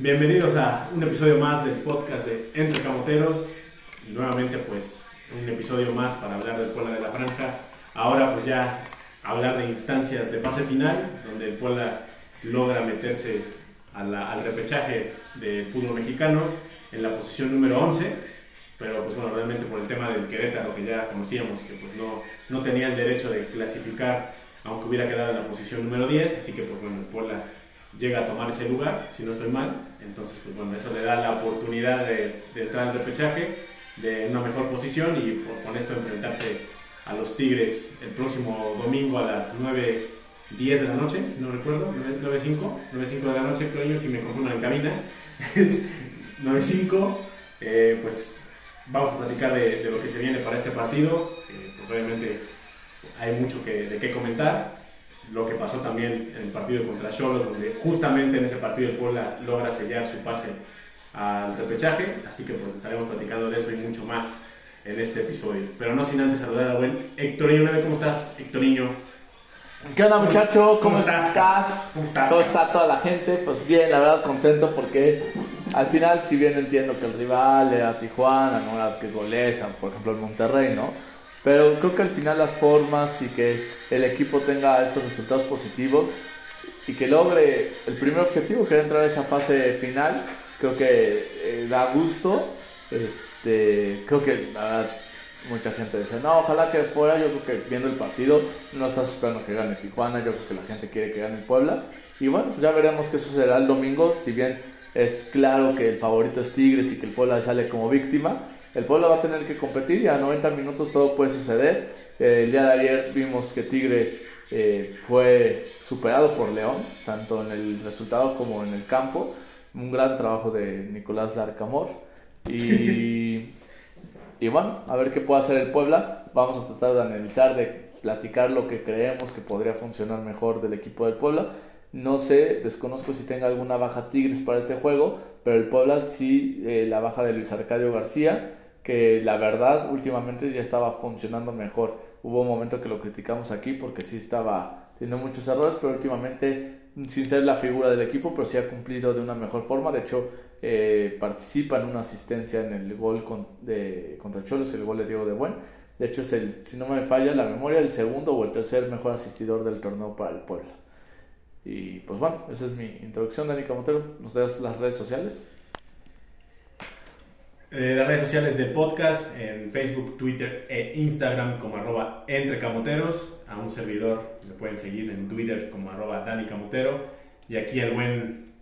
Bienvenidos a un episodio más del podcast de Entre Camoteros. Nuevamente pues un episodio más para hablar del Puebla de la Franja. Ahora pues ya hablar de instancias de fase final donde el Puebla logra meterse al repechaje de fútbol mexicano en la posición número 11, pero pues bueno, realmente por el tema del Querétaro que ya conocíamos que pues no, no tenía el derecho de clasificar aunque hubiera quedado en la posición número 10, así que pues bueno, el Puebla llega a tomar ese lugar, si no estoy mal. Entonces, pues bueno, eso le da la oportunidad de, entrar al repechaje, de una mejor posición y con esto enfrentarse a los Tigres el próximo domingo a las 9.10 de la noche, si no recuerdo, 9.05, 9.05 de la noche, creo yo que me confundo en cabina. 9.05, eh, pues vamos a platicar de, lo que se viene para este partido. Eh, pues obviamente hay mucho que, de qué comentar lo que pasó también en el partido contra Cholos, donde justamente en ese partido el Puebla logra sellar su pase al repechaje, así que pues estaremos platicando de eso y mucho más en este episodio. Pero no sin antes saludar a buen Héctorinho, ¿cómo estás, Héctorinho? ¿Qué onda muchacho? ¿Cómo, estás? ¿Cómo estás? ¿Cómo está toda la gente? Pues bien, la verdad contento porque al final si bien entiendo que el rival era Tijuana, no era que goleza, por ejemplo el Monterrey, ¿no? Pero creo que al final las formas y que el equipo tenga estos resultados positivos y que logre el primer objetivo, que es entrar a esa fase final, creo que eh, da gusto. Este, creo que mucha gente dice, no, ojalá que fuera, yo creo que viendo el partido no estás esperando que gane Tijuana, yo creo que la gente quiere que gane Puebla. Y bueno, ya veremos qué sucederá el domingo, si bien es claro que el favorito es Tigres y que el Puebla sale como víctima el pueblo va a tener que competir y a 90 minutos todo puede suceder. Eh, el día de ayer vimos que Tigres eh, fue superado por León, tanto en el resultado como en el campo. Un gran trabajo de Nicolás Larcamor. Y, y bueno, a ver qué puede hacer el Puebla. Vamos a tratar de analizar, de platicar lo que creemos que podría funcionar mejor del equipo del Puebla. No sé, desconozco si tenga alguna baja Tigres para este juego, pero el Puebla sí, eh, la baja de Luis Arcadio García que la verdad últimamente ya estaba funcionando mejor. Hubo un momento que lo criticamos aquí porque sí estaba teniendo muchos errores, pero últimamente, sin ser la figura del equipo, pero sí ha cumplido de una mejor forma. De hecho, eh, participa en una asistencia en el gol de, contra Cholos, el gol de Diego de Buen. De hecho, es el, si no me falla la memoria, el segundo o el tercer mejor asistidor del torneo para el pueblo. Y pues bueno, esa es mi introducción, Dani Camotero. ¿Nos das las redes sociales? Eh, las redes sociales del podcast en Facebook, Twitter e Instagram como arroba entrecamoteros. A un servidor le pueden seguir en Twitter como arroba Dani Camotero. Y aquí el buen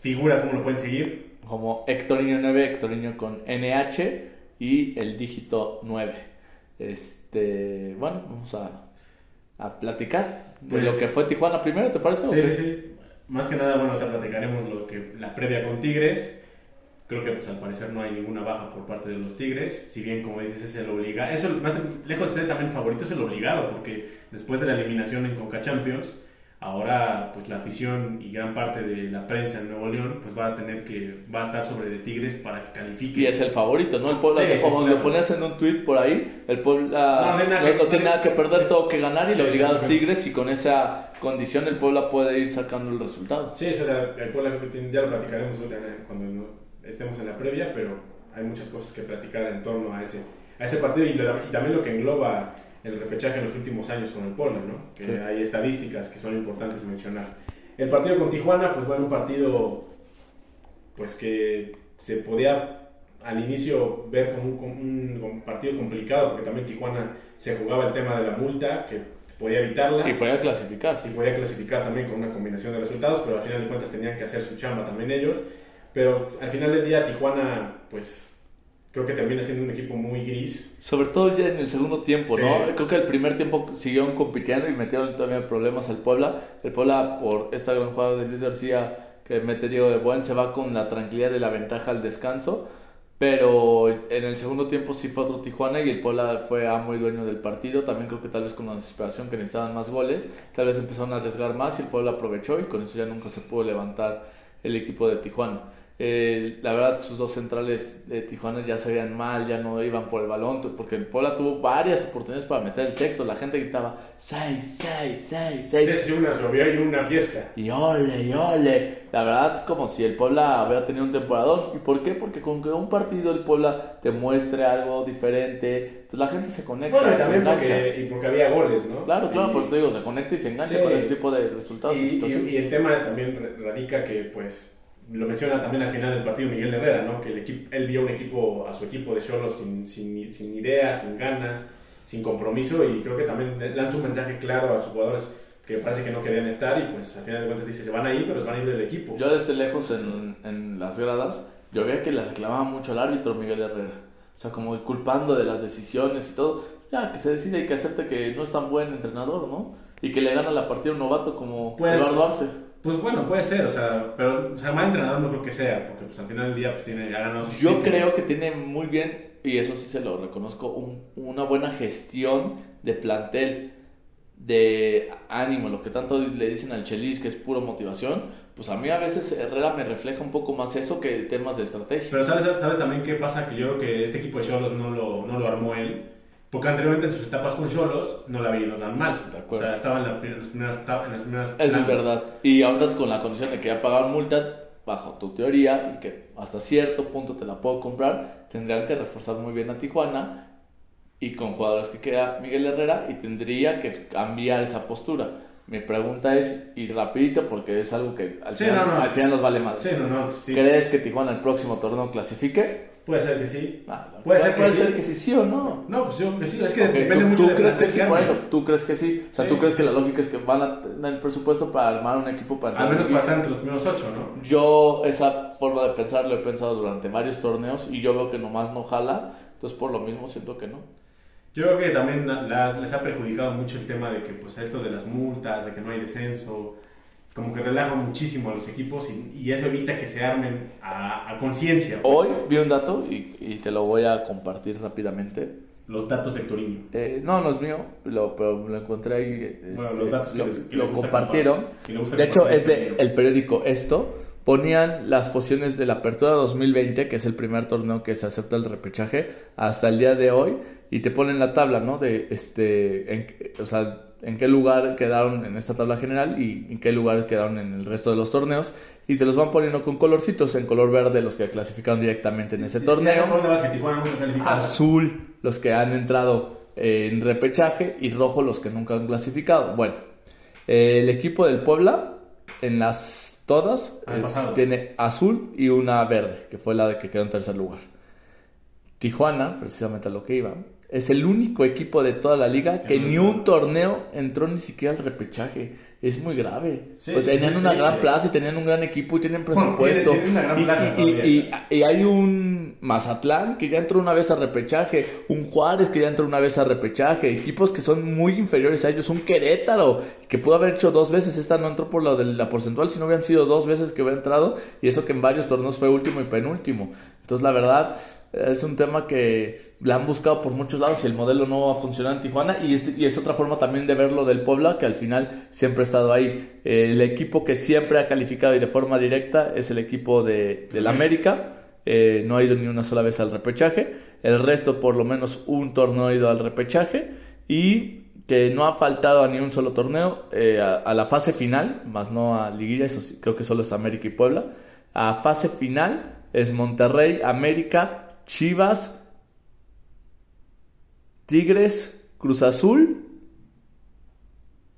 figura, ¿cómo lo pueden seguir? Como Hectorinho9, Hectorinho con NH y el dígito 9. Este, bueno, vamos a, a platicar de lo pues que fue Tijuana primero, ¿te parece? Sí, sí, sí. Más que nada, bueno, te platicaremos lo que, la previa con Tigres Creo que pues al parecer no hay ninguna baja por parte de los Tigres, si bien como dices es el obligado, eso más lejos de ser también favorito es el obligado, porque después de la eliminación en Conca Champions, ahora pues la afición y gran parte de la prensa en Nuevo León pues va a tener que, va a estar sobre de Tigres para que califique. Y es el favorito, ¿no? El Puebla, como lo ponías en un tweet por ahí, el Puebla no, tiene nada que perder, todo que ganar y el obligado es Tigres y con esa condición el Puebla puede ir sacando el resultado. Sí, eso, o sea, el Puebla ya lo platicaremos cuando estemos en la previa, pero hay muchas cosas que platicar en torno a ese, a ese partido y, también lo que engloba el repechaje en los últimos años con el Puebla, ¿no? Que hay estadísticas que son importantes mencionar. El partido con Tijuana, pues bueno, un partido pues que se podía al inicio ver como un, un, partido complicado, porque también Tijuana se jugaba el tema de la multa, que podía evitarla. Y podía clasificar. Y podía clasificar también con una combinación de resultados, pero al final de cuentas tenían que hacer su chamba también ellos. Pero al final del día Tijuana, pues creo que termina siendo un equipo muy gris. Sobre todo ya en el segundo tiempo, ¿no? Creo que el primer tiempo siguieron compitiendo y metieron también problemas al Puebla. El Puebla, por esta gran jugada de Luis García que mete Diego de Buen, se va con la tranquilidad de la ventaja al descanso. Pero en el segundo tiempo sí fue otro Tijuana y el Puebla fue amo y dueño del partido. También creo que tal vez con la desesperación que necesitaban más goles, tal vez empezaron a arriesgar más y el Puebla aprovechó y con eso ya nunca se pudo levantar el equipo de Tijuana. Eh, la verdad, sus dos centrales de Tijuana ya se veían mal, ya no iban por el balón, porque el Puebla tuvo varias oportunidades para meter el sexto. La gente gritaba 6, 6, 6, 6. Sí, una y una fiesta. Y ole, y ole. La verdad, como si el Puebla hubiera tenido un temporadón. ¿Y por qué? Porque con que un partido el Puebla te muestre algo diferente, pues la gente se conecta. Bueno, y se también porque, y porque había goles, ¿no? Claro, claro, Y- por eso te digo, se conecta y se engancha Sí. con ese tipo de resultados y, Y, y el tema también radica que, pues, lo menciona también al final del partido Miguel Herrera, ¿no? Que el equipo, él vio un equipo, a su equipo de Cholos sin, sin, sin ideas, sin ganas, sin compromiso y creo que también lanza un mensaje claro a sus jugadores que parece que no querían estar y pues al final de cuentas dice, se van a ir, pero se van a ir del equipo. Yo desde lejos en, en las gradas, yo veía que le reclamaba mucho al árbitro Miguel Herrera. O sea, como culpando de las decisiones y todo. Ya, que se decide y que acepte que no es tan buen entrenador, ¿no? Y que le gana la partida a un novato como Pues- Eduardo Arce. Pues bueno, puede ser, o sea, pero o sea, mal entrenador no creo que sea, porque pues al final del día pues tiene, ha ganado sus Yo títulos. creo que tiene muy bien, y eso sí se lo reconozco, un- una buena gestión de plantel, de ánimo, lo que tanto le dicen al Chelis, que es pura motivación. Pues a mí a veces Herrera me refleja un poco más eso que temas de estrategia. Pero ¿sabes, sabes también qué pasa? Que yo creo que este equipo de Cholos no lo, no lo armó él. Porque anteriormente en sus etapas con Cholos no la había ido tan mal. De O acuerdo. sea, estaba en, la en las primeras etapas. En las primeras Eso es verdad. Y ahorita con la condición de que ya pagaron multa, bajo tu teoría, y que hasta cierto punto te la puedo comprar, tendrían que reforzar muy bien a Tijuana y con jugadores que queda Miguel Herrera y tendría que cambiar esa postura. Mi pregunta es, y rapidito porque es algo que al, Sí, final, no, no. al final nos vale más. Sí, no, no, sí. ¿Crees que Tijuana el próximo torneo clasifique? Puede ser que sí. Ah. Puede ser que puede sí. ser que sí, sí o no. No, pues yo que sí. Es que Ok, depende ¿tú, mucho tú de crees que sí por eso? ¿Tú crees que sí? O sea, Sí. ¿tú crees que la lógica es que van a tener el presupuesto para armar un equipo para Al menos en para el estar entre los primeros ocho, ¿no? Yo esa forma de pensar lo he pensado durante varios torneos y yo veo que nomás no jala, entonces por lo mismo siento que no. Yo creo que también las- les ha perjudicado mucho el tema de que, pues, esto de las multas, de que no hay descenso, como que relaja muchísimo a los equipos y, y eso evita que se armen a, a conciencia. pues. Hoy vi un dato y, y te lo voy a compartir rápidamente. Los datos sectoriños. Eh, no, no es mío, lo, pero lo encontré ahí. Bueno, este, los datos que lo, les- que lo compartieron. compartir, De hecho, es de conmigo. el periódico Esto. Ponían las posiciones de la Apertura 2020, que es el primer torneo que se acepta el repechaje, hasta el día de hoy, y te ponen la tabla, ¿no? De este, en, o sea, en qué lugar quedaron en esta tabla general y en qué lugares quedaron en el resto de los torneos, y te los van poniendo con colorcitos, en color verde los que clasificaron directamente en ese ¿Ya torneo azul los que han entrado en repechaje y rojo los que nunca han clasificado. Bueno, el equipo del Puebla en las todas eh, tiene azul y una verde, que fue la de que quedó en tercer lugar. Tijuana, precisamente a lo que iba, es el único equipo de toda la liga que ni un torneo entró ni siquiera al repechaje. Es muy grave. Sí, pues sí, tenían una gran plaza y tenían un gran equipo y tienen presupuesto. tiene- tiene una gran Y- plaza y- todavía. y- y hay un Mazatlán que ya entró una vez a repechaje, un Juárez que ya entró una vez a repechaje, equipos que son muy inferiores a ellos, un Querétaro que pudo haber hecho dos veces, esta no entró por lo de la porcentual, si no hubieran sido dos veces que hubiera entrado, y eso que en varios torneos fue último y penúltimo. Entonces la verdad es un tema que la han buscado por muchos lados y el modelo no va a funcionar en Tijuana y, este- y es otra forma también de verlo del Puebla que al final siempre ha estado ahí. El equipo que siempre ha calificado y de forma directa es el equipo de, del América. Eh, no ha ido ni una sola vez al repechaje. El resto por lo menos un torneo ha ido al repechaje y que no ha faltado a ni un solo torneo eh, a, a la fase final, más no a liguilla, eso sí, creo que solo es América y Puebla. A fase final es Monterrey, América, Chivas, Tigres, Cruz Azul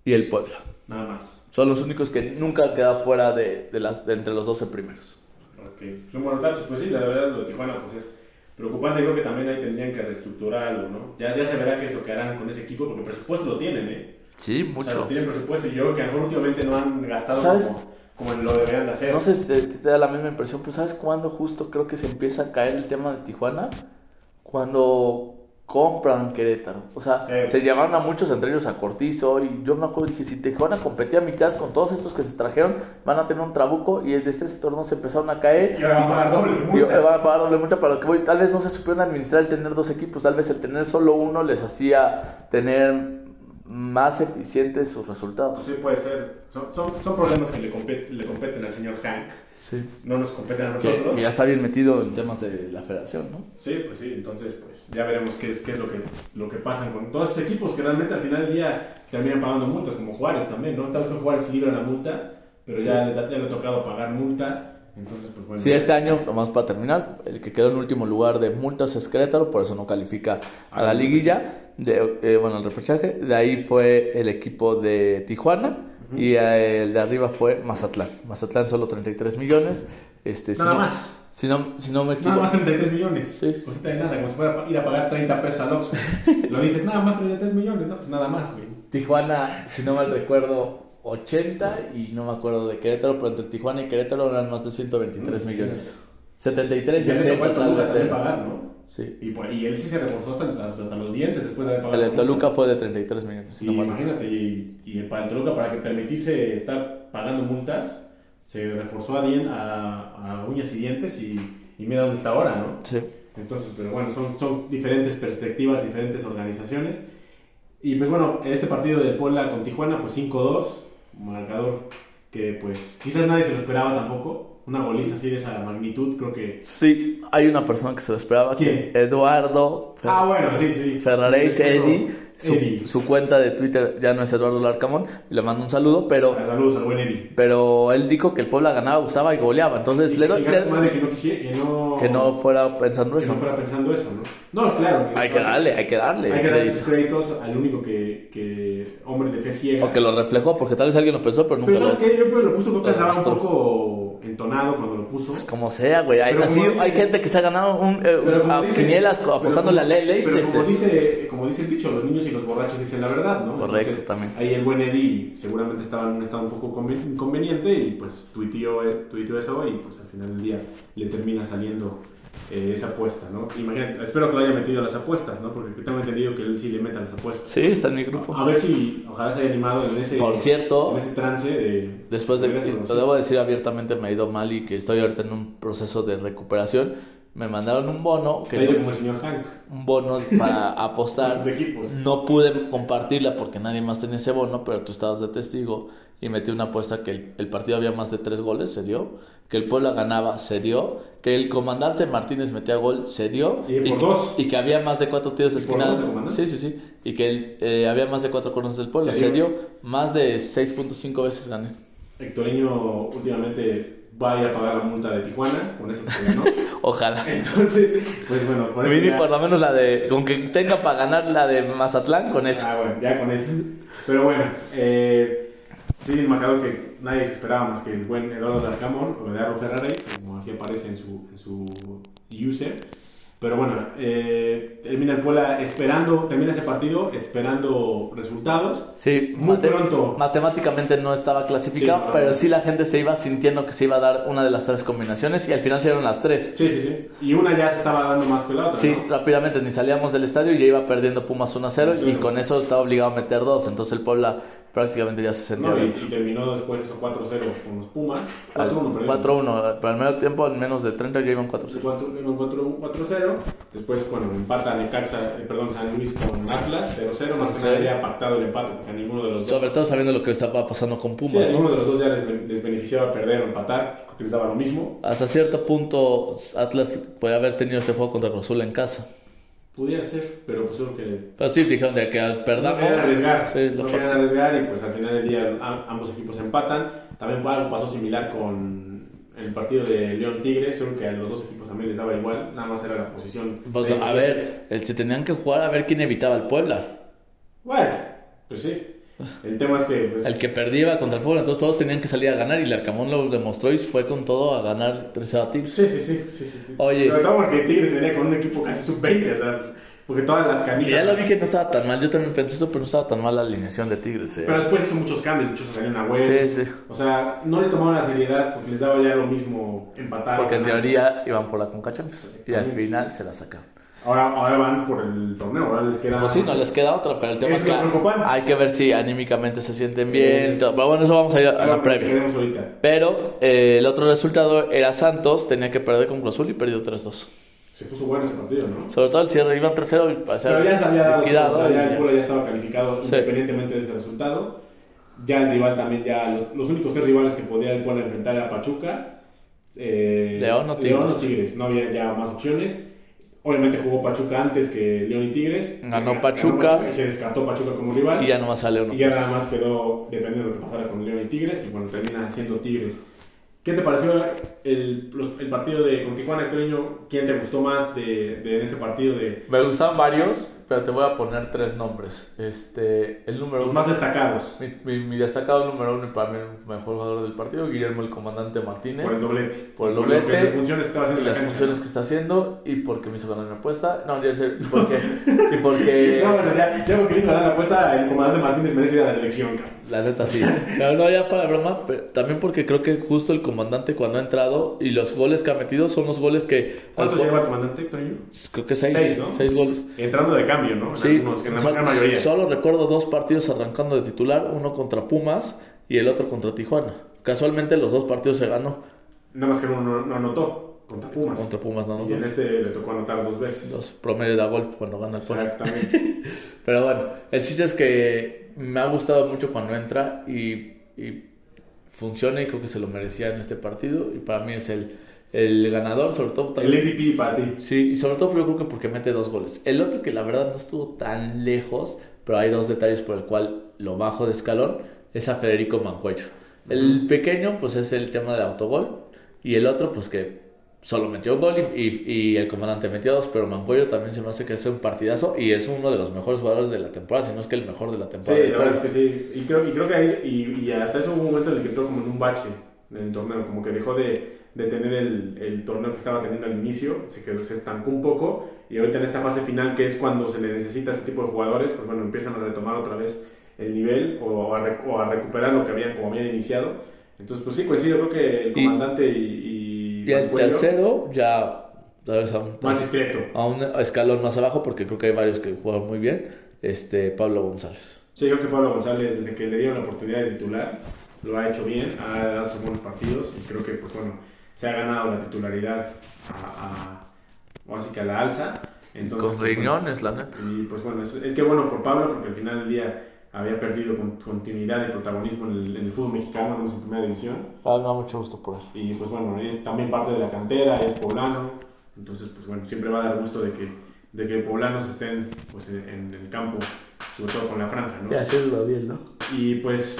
y el Puebla. Nada más. Son los únicos que nunca han quedado fuera de, de las, de entre los 12 primeros. Ok. Son buenos datos. Pues sí, la verdad, lo de Tijuana pues es preocupante. Creo que también ahí tendrían que reestructurar algo, ¿no? Ya, ya se verá qué es lo que harán con ese equipo, porque presupuesto lo tienen, ¿eh? Sí, O sea, lo tienen presupuesto y yo creo que a lo mejor últimamente no han gastado ¿Sabes? como, como lo deberían de hacer. No sé si te, te da la misma impresión, pero ¿sabes cuándo justo creo que se empieza a caer el tema de Tijuana? Cuando compran Querétaro. O sea, Sí. se llevaron a muchos, entre ellos a Cortizo, y yo me acuerdo, dije, si Tijuana competía a mitad con todos estos que se trajeron, van a tener un trabuco, y desde este torneo se empezaron a caer. Y ahora van a pagar doble Y multa. van a pagar doble multa para lo que voy. Tal vez no se supieron administrar el tener dos equipos, tal vez el tener solo uno les hacía tener más eficientes sus resultados. Pues sí, puede ser. Son, son, son problemas que le, competen, le competen al señor Hank. Sí. No nos competen a Que, nosotros. que ya está bien metido en temas de la federación, ¿no? Sí, pues sí, entonces pues ya veremos qué es, qué es lo, que, lo que pasa con todos esos equipos que realmente al final del día terminan pagando multas, como Juárez también, ¿no? Esta vez con Juárez libra la multa, pero ya, le, ya le ha tocado pagar multa, entonces pues bueno. Sí, este año, nomás para terminar, el que quedó en último lugar de multas es Querétaro, por eso no califica a la liguilla, de, eh, bueno, el repechaje. De ahí fue el equipo de Tijuana y eh, el de arriba fue Mazatlán. Mazatlán solo 33 millones. Este, si Nada no- más. Si no, si no me Nada equivoco. más 33 millones. Sí. Cosita de nada, como si fuera ir a pagar 30 pesos al Oxxo. Lo dices, nada más 33 millones, no, pues nada más, güey. Tijuana, si no mal recuerdo, 80 y no me acuerdo de Querétaro, pero entre Tijuana y Querétaro eran más de 123 Mm, millones. 73 y Ya le tocó 80 al tal Toluca pagar, ¿no? Sí. Y, pues, y él sí se reforzó hasta, hasta, los dientes después de haber El pagado. de su Toluca fue de 33 millones. Y no imagínate, y, y para el Toluca, para que permitirse estar pagando multas, se reforzó a, dien- a, a uñas y dientes y, y mira dónde está ahora, ¿no? Sí. Entonces, pero bueno, son, son diferentes perspectivas, diferentes organizaciones. Y pues bueno, este partido de Puebla con Tijuana, pues 5-2, marcador que pues quizás nadie se lo esperaba tampoco. Una goliza así de esa magnitud, creo que... Sí, hay una persona que se lo esperaba. ¿Quién? Que Eduardo Fer- Ah, bueno, sí, sí. Ferraréis Eddy. Su, su cuenta de Twitter ya no es Eduardo Larcamón. Le mando un saludo, pero, Saludos al buen Eddie. pero él dijo que el Puebla ganaba, gustaba y goleaba. Entonces, Y le que doy- que no quisiera, que no... que no fuera pensando que eso. no fuera pensando eso, ¿no? No, claro. Hay que darle, hay que darle. Hay que darle sus créditos al único que, que hombre de fe ciega. O que lo reflejó, porque tal vez alguien lo pensó, pero nunca Pero lo. ¿sabes? Yo creo que lo puso, creo que lo andaba un poco entonado cuando lo puso. Como sea, güey. Hay, así, dice- hay gente que se ha ganado un, eh, como a dice- quinielas apostándole a Pero este, como dice, como dice el dicho, los niños y los borrachos dicen la verdad, ¿no? Correcto, también. Ahí el buen Eddie seguramente estaba en un estado un poco conven- inconveniente y pues tuiteó, eh, tuiteó eso y pues al final del día le termina saliendo eh, esa apuesta, ¿no? Imagínate, espero que lo haya metido a las apuestas, ¿no? Porque tengo entendido que él sí le meta las apuestas. Sí, está en mi grupo. A ver si, ojalá se haya animado en ese, Por cierto, en ese trance de... Después de, eso, ¿no? lo debo decir abiertamente, me ha ido mal y que estoy ahorita en un proceso de recuperación. Me mandaron un bono, que como el señor Hank. un bono para apostar. Sus equipos. No pude compartirla porque nadie más tenía ese bono, pero tú estabas de testigo y metí una apuesta que el, el partido había más de tres goles, se dio. Que el Puebla ganaba, se dio. Que el comandante Martínez metía gol, se dio. Y que, dos. y que había más de cuatro tiros de ¿Y por esquina. dos el comandante? Sí, sí, sí. Y que el- eh, había más de cuatro corners del Puebla, Se se dio. Más de 6.5 veces gané. Hectoreño últimamente va a ir a pagar la multa de Tijuana, con eso que ganó. Ojalá. Entonces, pues bueno, por eso ya- por lo menos la de. Con que tenga para ganar la de Mazatlán, con eso. Ah, bueno, ya con eso. Pero bueno, eh, sí, el marcador que nadie se esperaba más que el buen Eduardo Larcamón o Eduardo Ferrares, como aquí aparece en su, en su user. Pero bueno, eh, termina el Puebla esperando, termina ese partido esperando resultados. Sí, Muy pronto. Matemáticamente no estaba clasificado, Sí, no. pero sí la gente se iba sintiendo que se iba a dar una de las tres combinaciones y al final se dieron las tres. Sí, sí, sí. Y una ya se estaba dando más que la otra. Sí, ¿no? rápidamente ni salíamos del estadio y ya iba perdiendo Pumas 1 a 0 y con eso estaba obligado a meter dos. Entonces el Puebla prácticamente ya se sentía No, y, dentro. y terminó después eso 4-0 con los Pumas. Al 4-1, perdón. 4-1, para el medio tiempo en menos de 30 ya iban 4-0. 4-1, 4-0. Después, bueno, empata Necaxa, eh, perdón, San Luis con Atlas, 0-0. Más que nada 0-0. ya pactado el empate, porque a ninguno de los dos. Sobre todo sabiendo lo que estaba pasando con Sí, a Pumas, ninguno ¿no? de los dos ya les, les beneficiaba perder o empatar, creo que les daba lo mismo. Hasta cierto punto Atlas puede haber tenido este juego contra Cruz en casa. Pudiera ser, pero pues creo que Pero sí, dijeron de que no perdamos. querían arriesgar. Sí, no querían arriesgar y pues al final del día ambos equipos empatan. También algo pasó similar con el partido de León Tigre, solo que a los dos equipos también les daba igual, nada más era la posición. Pues, a ver, se tenían que jugar a ver quién evitaba al Puebla. Bueno, pues sí. El tema es que pues, El que perdía iba contra el Puebla, entonces todos tenían que salir a ganar y el Arcamón lo demostró y fue con todo a ganar 3 a Tigres. Sí, sí, sí, sí, sí. Oye. Sobre todo porque Tigres venía con un equipo casi sub-20, o sea, porque todas las Que canicas... ya lo dije, no estaba tan mal. Yo también pensé eso, pero no estaba tan mal la alineación de Tigres. eh. Pero después hizo muchos cambios, de hecho se salió una web. Sí, sí. O sea, no le tomaron la seriedad porque les daba ya lo mismo empatar. Porque en teoría iban por la Conca Champions y al final se la sacaron. Ahora, ahora van por el torneo, ahora les queda... Pues sí, no les queda otra, pero el tema Es que hay que ver si anímicamente se sienten bien. Pero bueno, eso vamos a ir a la previa. Pero eh, el otro resultado era Santos, tenía que perder con Cruz Azul y perdió 3-2. se puso bueno ese partido, ¿no? Sobre todo el cierre, iban 3-0 y parecía Pero ya se había dado, o sea, ya el. Puebla ya estaba calificado Sí. independientemente de ese resultado. Ya el rival también, ya los, los únicos tres rivales que podía el Puebla enfrentar era Pachuca, eh, León o León Tigres. Tigres. No había ya más opciones. Obviamente jugó Pachuca antes que León y Tigres. Ganó Ganó Pachuca. y se descartó Pachuca como rival. Y ya nomás sale uno. Y ya nada más quedó dependiendo de lo que pasara con León y Tigres. Y bueno, termina siendo Tigres. ¿Qué te pareció el, el partido de con Tijuana Treño? ¿Quién te gustó más de, de ese partido? De Me gustaban varios, pero te voy a poner tres nombres. Este, el número los uno. más destacados Mi, mi- mi destacado número uno y para mí el mejor jugador del partido, Guillermo el comandante Martínez. por el doblete. Por el doblete. las funciones que y haciendo en las funciones que está haciendo y porque me hizo ganar mi apuesta. No, ya serio, y porque, y porque No, bueno, ya, ya porque hizo ganar la apuesta, el comandante Martínez merece ir a la selección, cabrón. la neta sí. Pero no, ya para broma, pero también porque creo que justo el comandante cuando ha entrado y los goles que ha metido son los goles que... ¿Cuántos lleva el comandante, Treño? Creo que seis, Seis, ¿no? seis goles. Entrando de cambio, ¿no? En Sí, algunos, en la so- gran mayoría. solo recuerdo dos partidos arrancando de titular, uno contra Pumas y el otro contra Tijuana. Casualmente los dos partidos se ganó, Nada más que uno no, no anotó contra Pumas. contra Pumas no y en este le tocó anotar dos veces. Dos promedio de gol cuando gana el. Exactamente. Pero bueno, el chiste es que me ha gustado mucho cuando entra y, y funciona y creo que se lo merecía en este partido y para mí es el, el ganador, sobre todo el también. MVP para ti. Sí, y sobre todo yo creo que porque mete dos goles. El otro que la verdad no estuvo tan lejos, pero hay dos detalles por el cual lo bajo de escalón, es a Federico Mancuello. El pequeño pues es el tema del autogol y el otro pues que solo metió un gol y, y- y el comandante metió dos, pero Mancuello también se me hace que es un partidazo y es uno de los mejores jugadores de la temporada, si no es que el mejor de la Sí, temporada. la verdad es que sí. Y creo, y creo que ahí, y, y hasta hubo un momento en el que entró como en un bache en el torneo, como que dejó de, de tener el, el torneo que estaba teniendo al inicio, se, quedó, se estancó un poco, y ahorita en esta fase final, que es cuando se le necesita a este tipo de jugadores, pues bueno, empiezan a retomar otra vez el nivel o a, o a recuperar lo que habían, como habían iniciado. Entonces, pues sí, coincido, creo que el comandante y, y, Y el tercero ya, sabes, a un, más discreto. a un escalón más abajo, porque creo que hay varios que jugaron muy bien, este Pablo González. Sí, creo que Pablo González, desde que le dieron la oportunidad de titular, lo ha hecho bien, ha dado sus buenos partidos y creo que, pues bueno, se ha ganado la titularidad a, a, ahora sí que a la alza. Entonces, Con pues, bueno, riñones, la neta. y pues bueno, es, es que bueno por Pablo, porque al final del día había perdido con- continuidad y protagonismo en el, en el fútbol mexicano, en su primera división. Ah, me da mucho gusto por él. Y pues bueno, es también parte de la cantera, es poblano. Entonces, pues bueno, siempre va a dar gusto de que, de que poblanos estén pues, en, en el campo, sobre todo con la franja, ¿no? Ya, sí, lo bien, ¿no? Y pues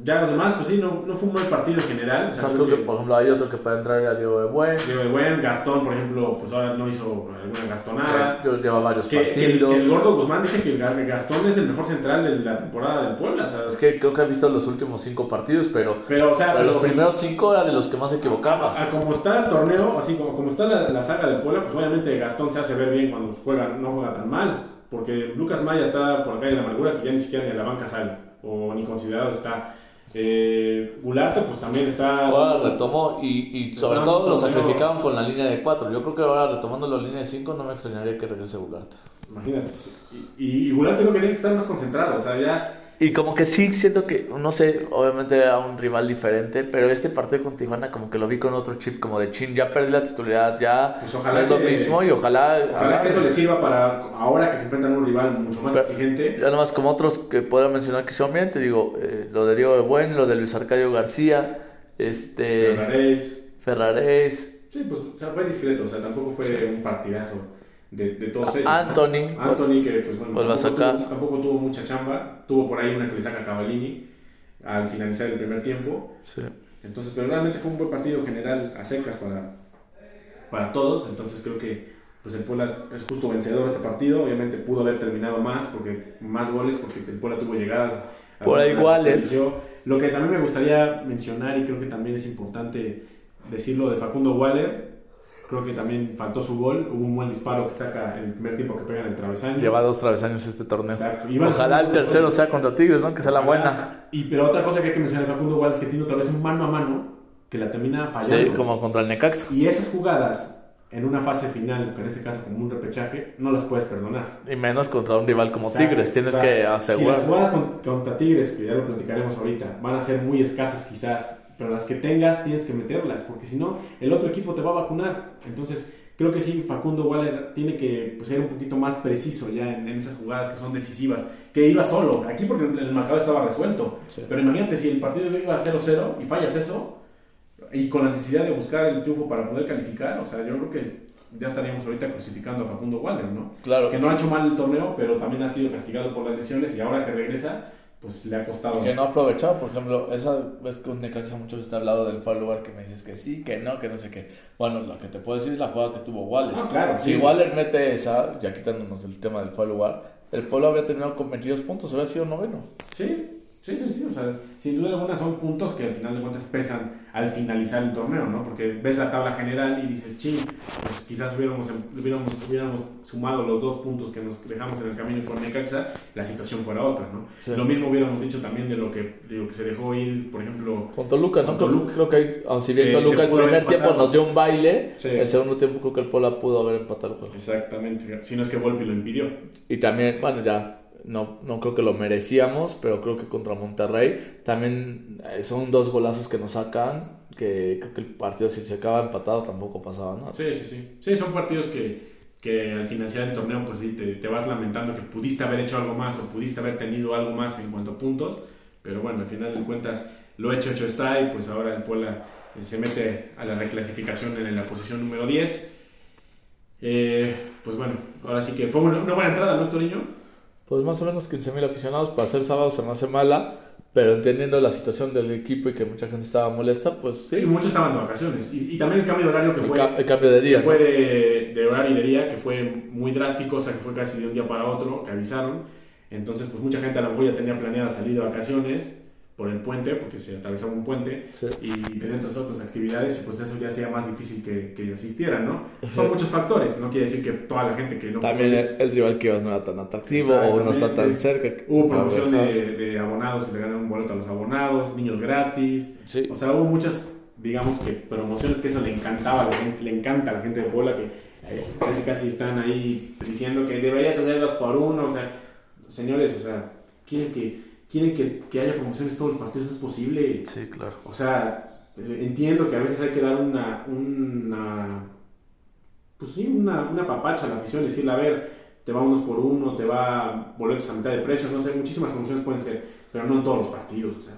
ya los demás, pues sí, no, no fue un mal partido en general. O sea, creo que, por ejemplo, hay otro que puede entrar era Diego de Buen. Diego de Buen, Gastón, por ejemplo, pues ahora no hizo alguna gastonada. Yo lleva varios Que, que partidos. que el gordo Guzmán dice que Gastón es el mejor central de la temporada del Puebla. O sea, Es que creo que he visto los últimos cinco partidos, pero, pero, o sea, pero los primeros cinco eran de los que más se equivocaba. a como está el torneo, así como, como está la, la saga del Puebla, pues obviamente Gastón se hace ver bien cuando juega, no juega tan mal. Porque Lucas Maya está por acá en la amargura que ya ni siquiera ni a la banca sale, o ni considerado está. Eh, Gularte, pues también está. Ahora retomó y, y sobre todo lo sacrificaron con la línea de cuatro. Yo creo que ahora retomando la línea de cinco no me extrañaría que regrese Gularte. Imagínate. Y, y, y Gularte creo que tiene que estar más concentrado, o sea, ya. Y como que sí siento que, no sé, obviamente era un rival diferente, pero este partido con Tijuana como que lo vi con otro chip como de chin, ya perdí la titularidad, ya Pues no es lo que- mismo y ojalá, Ojalá que eso le sirva para ahora que se enfrentan a un rival mucho más Pero- exigente. Ya nomás como otros que podría mencionar que son bien, te digo, eh, lo de Diego de Buen, lo de Luis Arcadio García, este Ferraréis. Ferraréis, Sí, pues o sea, fue discreto, o sea, tampoco fue un partidazo de, de todos ellos. ¿no? Anthony. Anthony, que pues bueno, a tampoco, sacar. Tuvo, tampoco tuvo mucha chamba. Tuvo por ahí una que le saca Cavallini al finalizar el primer tiempo. sí. Entonces, pero realmente fue un buen partido general a secas para, para todos. Entonces creo que pues el Puebla es justo vencedor de este partido. Obviamente pudo haber terminado más, porque más goles, porque el Puebla tuvo llegadas. Por ahí iguales. Lo que también me gustaría mencionar, y creo que también es importante decirlo de Facundo Waller, creo que también faltó su gol. Hubo un buen disparo que saca el primer tiempo que pega en el travesaño. Lleva dos travesaños este torneo. Exacto. Ojalá el tercero sea contra Tigres, ¿no? Que sea la buena. Y pero otra cosa que hay que mencionar Facundo Waller es que tiene otra vez un mano a mano que la termina fallando. Sí, como contra el Necaxa. Y esas jugadas en una fase final, que en este caso como un repechaje, no las puedes perdonar. Y menos contra un rival como Exacto. Tigres. Tienes O sea, que Si asegurar. las jugadas con- contra Tigres, que ya lo platicaremos ahorita, van a ser muy escasas quizás, pero las que tengas tienes que meterlas, porque si no, el otro equipo te va a vacunar. Entonces, creo que sí, Facundo Waller tiene que pues, ser un poquito más preciso ya en, esas jugadas que son decisivas. Que iba solo, aquí porque el marcador estaba resuelto. Pero imagínate si el partido iba a 0-0 y fallas eso, y con la necesidad de buscar el triunfo para poder calificar, o sea, yo creo que ya estaríamos ahorita crucificando a Facundo Waller, ¿no? Claro. Que no ha hecho mal el torneo, pero también ha sido castigado por las lesiones y ahora que regresa, pues le ha costado. Que no ha aprovechado, por ejemplo, esa vez un Necaxa mucho está hablado del foul lugar que me dices que sí, que no, que no sé qué. Bueno, lo que te puedo decir es la jugada que tuvo Waller. Ah, claro. Si Waller mete esa, ya quitándonos el tema del foul lugar, el Polo habría terminado con 22 puntos, habría sido noveno. Sí, Sí, sí, sí, o sea, sin duda alguna son puntos que al final de cuentas pesan al finalizar el torneo, ¿no? Porque ves la tabla general y dices, ching, pues quizás hubiéramos, hubiéramos, hubiéramos sumado los dos puntos que nos dejamos en el camino con Necaxa, la situación fuera otra, ¿no? Lo mismo hubiéramos dicho también de lo que, de lo que se dejó ir, por ejemplo... Con Toluca, ¿no? Toluca. Creo, que hay, aun si bien Toluca el primer tiempo nos dio un baile, el segundo tiempo creo que el Pola pudo haber empatado el juego. Exactamente, si no es que Volpi lo impidió. Y también, bueno, ya no, no creo que lo merecíamos, pero creo que contra Monterrey también eh, son dos golazos que nos sacan, que creo que el partido si se acaba empatado tampoco pasaba nada. Sí, sí, sí. Sí, son partidos que, que al financiar el torneo, pues sí, te, te, vas lamentando que pudiste haber hecho algo más o pudiste haber tenido algo más en cuanto a puntos, pero bueno, al final de cuentas lo hecho, hecho está y pues ahora el Puebla eh, se mete a la reclasificación en la posición número 10. Eh, pues bueno, ahora sí que fue una, una buena entrada, ¿no, Toriño? Pues más o menos 15.000 aficionados para ser sábado se me hace mala, pero entendiendo la situación del equipo y que mucha gente estaba molesta, pues sí. Y muchos estaban de vacaciones. Y, también el cambio de horario que fue. el cambio de día. Que fue de, de, horario y de día, que fue muy drástico, o sea, que fue casi de un día para otro, que avisaron. Entonces, pues mucha gente a lo mejor ya tenía planeada salir de vacaciones por el puente, porque se atravesaba un puente, y tenían otras otras actividades, y pues eso ya hacía más difícil que, que asistieran, ¿no? Son muchos factores, no quiere decir que toda la gente que no... También el, rival que ibas no era tan atractivo, o no está tan cerca. Hubo promoción de, de, abonados, se le ganaron un boleto a los abonados, niños gratis, o sea, hubo muchas, digamos que promociones que eso le encantaba, le, le encanta a la gente de Puebla, que eh, casi casi están ahí diciendo que deberías hacerlas por uno, o sea, señores, o sea, quieren que quieren que, que, haya promociones todos los partidos, no es posible. Sí, claro. O sea, entiendo que a veces hay que dar una, una pues sí, una, una papacha a la afición, decirle, a ver, te va unos por uno, te va boletos a mitad de precio, no sé, muchísimas promociones pueden ser, pero no en todos los partidos, o sea.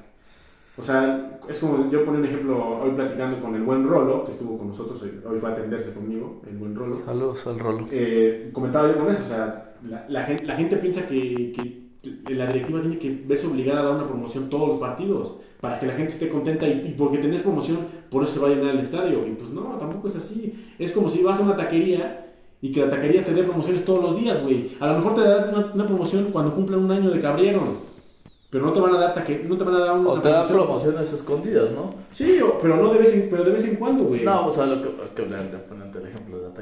O sea, es como yo pongo un ejemplo hoy platicando con el buen Rolo, que estuvo con nosotros, hoy, hoy fue a atenderse conmigo, el buen Rolo. Saludos al Rolo. Eh, comentaba yo con eso, o sea, la, la, gente, la gente piensa que, que la directiva tiene que verse obligada a dar una promoción todos los partidos para que la gente esté contenta y, porque tenés promoción, por eso se va a llenar el estadio. Y pues no, tampoco es así. Es como si vas a una taquería y que la taquería te dé promociones todos los días, güey. A lo mejor te da una, una promoción cuando cumplan un año de cabrero pero no te van a dar taque, no te van a dar una O te dan promociones escondidas, ¿no? Sí, pero no de vez en, pero de vez en cuando, güey. No, o sea, lo que, es que le ponen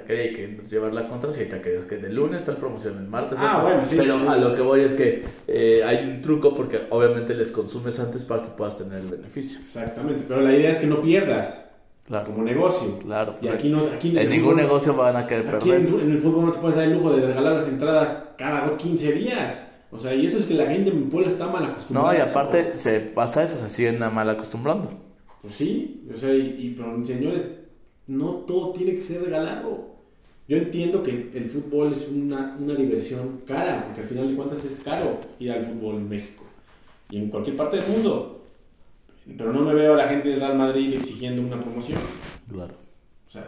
taquería y que llevar la contra si hay taquerías que de lunes está el promoción, el martes Ah, bueno, sí. Pero a lo que voy es que eh, hay un truco porque obviamente les consumes antes para que puedas tener el beneficio. Exactamente, pero la idea es que no pierdas. Claro. Como negocio. Claro. Y aquí no, aquí en, ningún negocio van a querer aquí perder. En, en el fútbol no te puedes dar el lujo de regalar las entradas cada 15 días. O sea, y eso es que la gente en mi pueblo está mal acostumbrada. No, y aparte se pasa eso, se siguen mal acostumbrando. Pues sí, o sea, y, pero señores, no todo tiene que ser regalado. Yo entiendo que el fútbol es una, una diversión cara, porque al final de cuentas es caro ir al fútbol en México y en cualquier parte del mundo. Pero no me veo a la gente del Real Madrid exigiendo una promoción. Claro. O sea,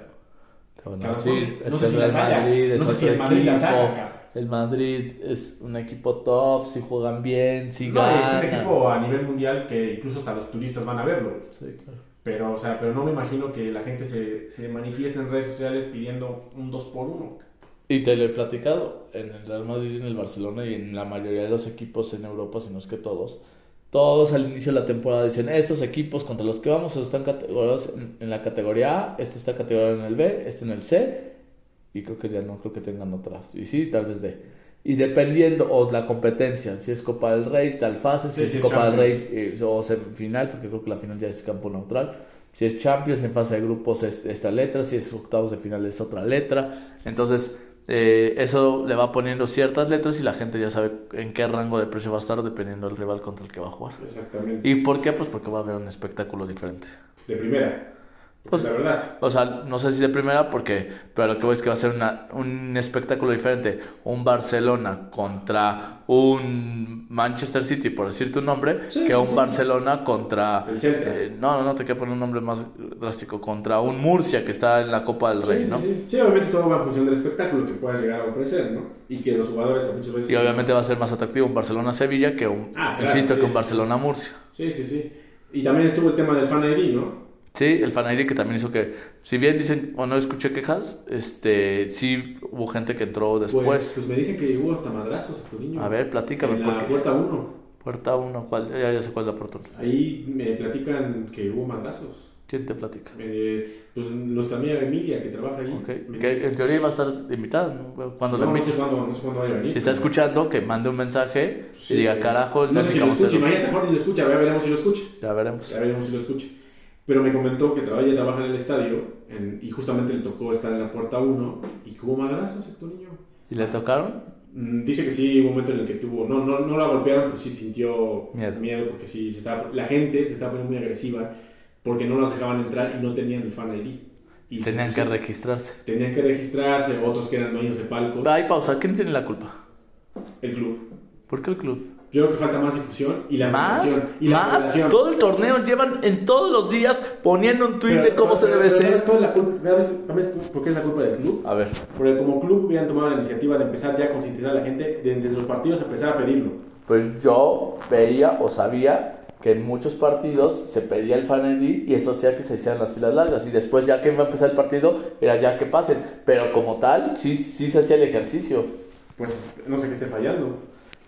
te van a decir, no sé si la Madrid, no sé si el Madrid la saca, el Madrid es un equipo top, si juegan bien, si no, es un equipo a nivel mundial que incluso hasta los turistas van a verlo. Sí, claro. Pero, o sea, pero no me imagino que la gente se, se manifieste en redes sociales pidiendo un 2 por 1 Y te lo he platicado, en el Real Madrid, en el Barcelona y en la mayoría de los equipos en Europa, si no es que todos, todos al inicio de la temporada dicen, estos equipos contra los que vamos están categorías en, en la categoría A, este está categorizado en el B, este en el C, y creo que ya no creo que tengan otras. Y sí, tal vez de. Y dependiendo, o la competencia, si es Copa del Rey, tal fase, si es Copa del Rey eh, o semifinal, porque creo que la final ya es campo neutral. Si es Champions, en fase de grupos es esta letra, si es octavos de final es otra letra. Entonces, eh, eso le va poniendo ciertas letras y la gente ya sabe en qué rango de precio va a estar dependiendo del rival contra el que va a jugar. Exactamente. ¿Y por qué? Pues porque va a haber un espectáculo diferente. De primera. Pues, la verdad. O sea, no sé si de primera, porque, pero lo que voy es que va a ser una, un espectáculo diferente. Un Barcelona contra un Manchester City, por decir tu nombre, Sí, que un sí. Barcelona contra. El eh, no, no, no, te quiero poner un nombre más drástico. Contra un Murcia que está en la Copa del Rey, ¿no? sí, obviamente todo va en función del espectáculo que puedas llegar a ofrecer, ¿no? Y que los jugadores muchas veces... Y obviamente va a ser más atractivo un Barcelona-Sevilla que un, Ah, claro, insisto, que un Barcelona-Murcia. Sí, sí, sí. Y también estuvo el tema del Fan ID, ¿no? Sí, el Fan ID que también hizo que, si bien dicen, o no escuché quejas, este, sí hubo gente que entró Pues, después. pues me dicen que hubo hasta madrazos, niño A ver, platícame. En ¿por la qué? puerta 1. Puerta 1, ¿cuál? Ya, ya sé cuál es la puerta uno. Ahí me platican que hubo madrazos. ¿Quién te platica? Eh, pues nuestra amiga Emilia, que trabaja ahí. Ok, me que en teoría iba a estar invitada, ¿no? Cuando la no, no sé invites. cuándo, no sé cuándo vaya a venir. Si está escuchando, que mande un mensaje Sí, y diga, eh, carajo, el No sé si lo escucha, Montero". imagínate, mejor ni lo escucha, ya veremos si lo escucha. Ya veremos. Ya veremos si lo escucha. Pero me comentó que ella trabaja en el estadio en- y justamente le tocó estar en la puerta 1 y que hubo madrazos, Héctor Niño. ¿Y le tocaron? Mm, Dice que sí, hubo un momento en el que tuvo, no, no, no la golpearon, pero sí sintió Miedo. porque sí, se estaba, la gente se estaba poniendo muy agresiva porque no los dejaban entrar y no tenían el fan ID. Y Tenían sí, que registrarse. tenían que registrarse, otros que eran dueños de palcos, Hay pausa, ¿quién tiene la culpa? el club. ¿Por qué el club? Yo creo que falta más difusión y la Más, y la más, todo el torneo llevan en todos los días poniendo un tweet de Pero- cómo se pero- debe pero ser. ¿Sabes la culpa? ¿Sabes- sabes por qué es la culpa del club? A ver, Porque como club hubieran tomado la iniciativa de empezar ya a concientizar a la gente de- desde los partidos a empezar a pedirlo. pues yo veía o sabía que en muchos partidos se pedía el fan ID y eso hacía que se hicieran las filas largas y después ya que iba a empezar el partido era ya que pasen, pero como tal sí, sí se hacía el ejercicio. Pues no sé qué esté fallando.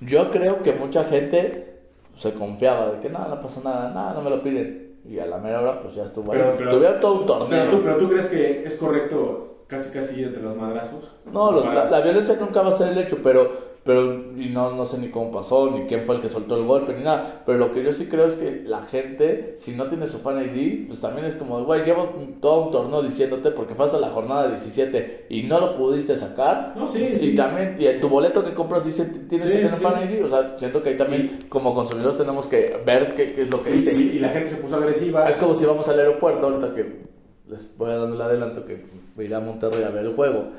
Yo creo que mucha gente se confiaba de que nada, no pasa nada, nada, no me lo piden. Y a la mera hora pues ya estuvo ahí. Pero- pero- Tuvieron todo un torneo. Pero tú, pero tú crees que es correcto casi casi entre los madrazos? No, los- la, la violencia nunca va a ser el hecho, pero, pero y no, no sé ni cómo pasó, ni quién fue el que soltó el golpe, ni nada. Pero lo que yo sí creo es que la gente, si no tiene su fan ID, pues también es como, güey, llevo todo un torneo diciéndote porque fue hasta la jornada 17 y no lo pudiste sacar. No, sí, Pues, sí. Y también, y en tu boleto que compras dice, tienes Sí, que tener fan ID. O sea, siento que ahí también, como consumidores, tenemos que ver qué, qué es lo que Y, dice. y- y la gente se puso agresiva. Es como si vamos al aeropuerto, ahorita que les voy a dar el adelanto que voy a ir a Monterrey a ver el juego.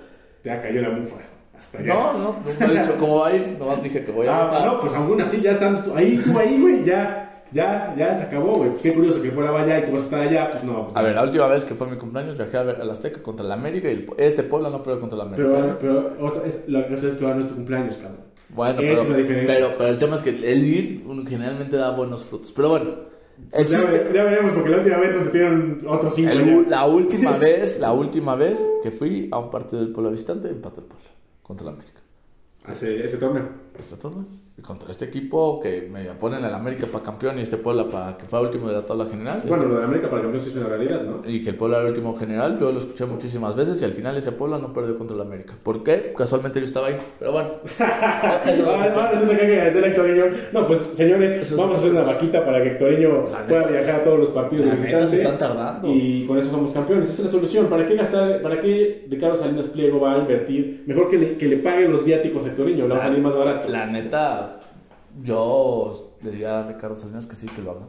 Ya cayó la mufa. Hasta allá. No, no, nunca he dicho cómo va a ir, nomás dije que voy a Ah, no, pues aún así ya están tú- ahí, tú ahí, güey, ya, ya, ya se acabó, güey. Pues qué curioso que fuera allá y tú vas a estar allá, pues no. pues A ver, la última vez que fue mi cumpleaños viajé a ver al Azteca contra el América y el- este Puebla no perdió contra el América. Pero, pero otra, es, la cosa es que ahora no es tu cumpleaños, cabrón. bueno, pero, la pero, pero el tema es que el ir generalmente da buenos frutos. Pero bueno, Pues ya, ya veremos, porque la última vez nos metieron otros cinco. el la última vez, la última vez que fui a un partido del Puebla visitante, empató el Puebla contra el América. Hace ese torneo. Este torneo. Contra este equipo que me ponen el América para campeón y este Puebla para que fue último de la tabla general. Bueno, Este- lo de América para campeón sí es una realidad, ¿no? y que el Puebla era el último general, yo lo escuché muchísimas veces y al final ese Puebla no perdió contra el América. ¿Por qué? Casualmente yo estaba ahí, pero bueno. Eso- resulta que hay que agradecer a Hectorinho. No, pues señores, es- vamos a hacer una vaquita para que Hectorinho pueda viajar a todos los partidos La neta, se están tardando. Y con eso somos campeones. Esa es la solución. ¿Para qué gastar? ¿Para qué Ricardo Salinas Pliego va a invertir? Mejor que le, que le paguen los viáticos a Hectorinho, le va a salir más barato. La neta, yo le diría a Ricardo Salinas que sí, que lo haga.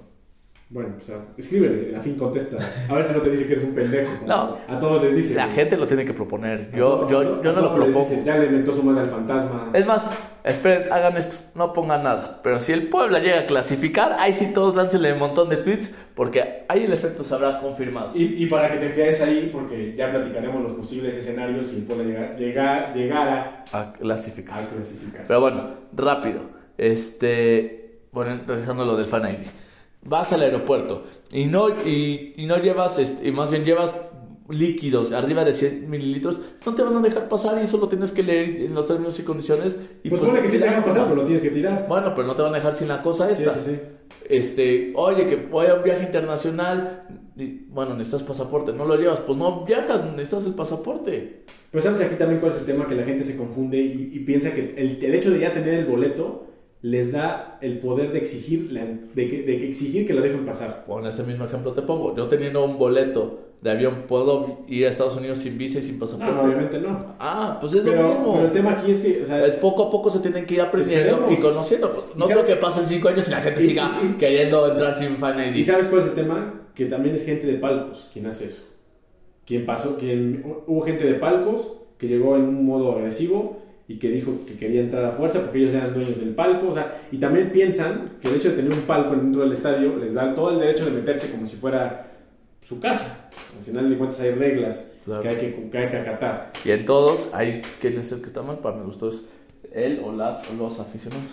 Bueno, pues ah, escríbele, a fin contesta. A ver si no te dice que eres un pendejo. No. A todos les dice. La gente lo tiene que proponer. Yo, yo, yo no lo propongo. Ya le inventó su madre al fantasma. Es más, esperen, hagan esto, no pongan nada. Pero si el Puebla llega a clasificar, ahí sí todos láncenle un montón de tweets, porque ahí el efecto se habrá confirmado. Y, y para que te quedes ahí, porque ya platicaremos los posibles escenarios si puede llegar, llegar, llegara A clasificar. a clasificar. Pero bueno, rápido. Este, bueno, regresando a lo del fan ID. Vas al aeropuerto y no, y, y no llevas, este, y más bien llevas líquidos arriba de 100 mililitros, no te van a dejar pasar y solo tienes que leer en los términos y condiciones. Y pues pone que sí te dejan pasar, pero lo tienes que tirar. Bueno, pero no te van a dejar sin la cosa Sí, esta. sí, sí. Este, oye, que voy a un viaje internacional. y, bueno, necesitas pasaporte, no lo llevas. Pues no viajas, necesitas el pasaporte. Pero sabes aquí también cuál es el tema que la gente se confunde y, y piensa que el, el hecho de ya tener el boleto les da el poder de exigir, la- de, que, de exigir que lo dejen pasar. Con ese mismo ejemplo te pongo. Yo teniendo un boleto de avión, ¿puedo ir a Estados Unidos sin visa y sin pasaporte? No, obviamente no. Ah, pues es lo Pero, mismo. pero el tema aquí es que, o sea, Es poco a poco se tienen que ir aprendiendo y conociendo. Pues, no Y creo que pasen cinco años y la gente y- siga y- queriendo entrar sin fan ¿y ID. sabes cuál es el tema? Que también es gente de palcos quien hace eso. quien pasó, quien hubo gente de palcos que llegó en un modo agresivo y que dijo que quería entrar a fuerza porque ellos eran dueños del palco, o sea, y también piensan que el hecho de tener un palco dentro del estadio les da todo el derecho de meterse como si fuera su casa. Al final de cuentas hay reglas que, hay que, que, hay que acatar. Y en todos hay quien es el que está mal, para mi gusto es él o, las, o los aficionados.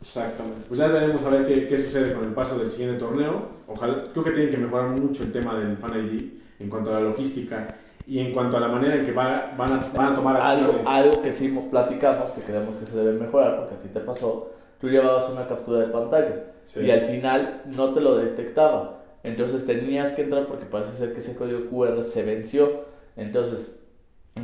Exactamente. Pues ya veremos a ver qué, qué, sucede con el paso del siguiente torneo. Ojalá, creo que tienen que mejorar mucho el tema del Fan ID en cuanto a la logística y en cuanto a la manera en que va, van, a, van a tomar acciones. Algo, algo que sí platicamos que creemos que se debe mejorar, porque a ti te pasó, tú llevabas una captura de pantalla y al final no te lo detectaba. Entonces tenías que entrar porque parece ser que ese código QR se venció. Entonces,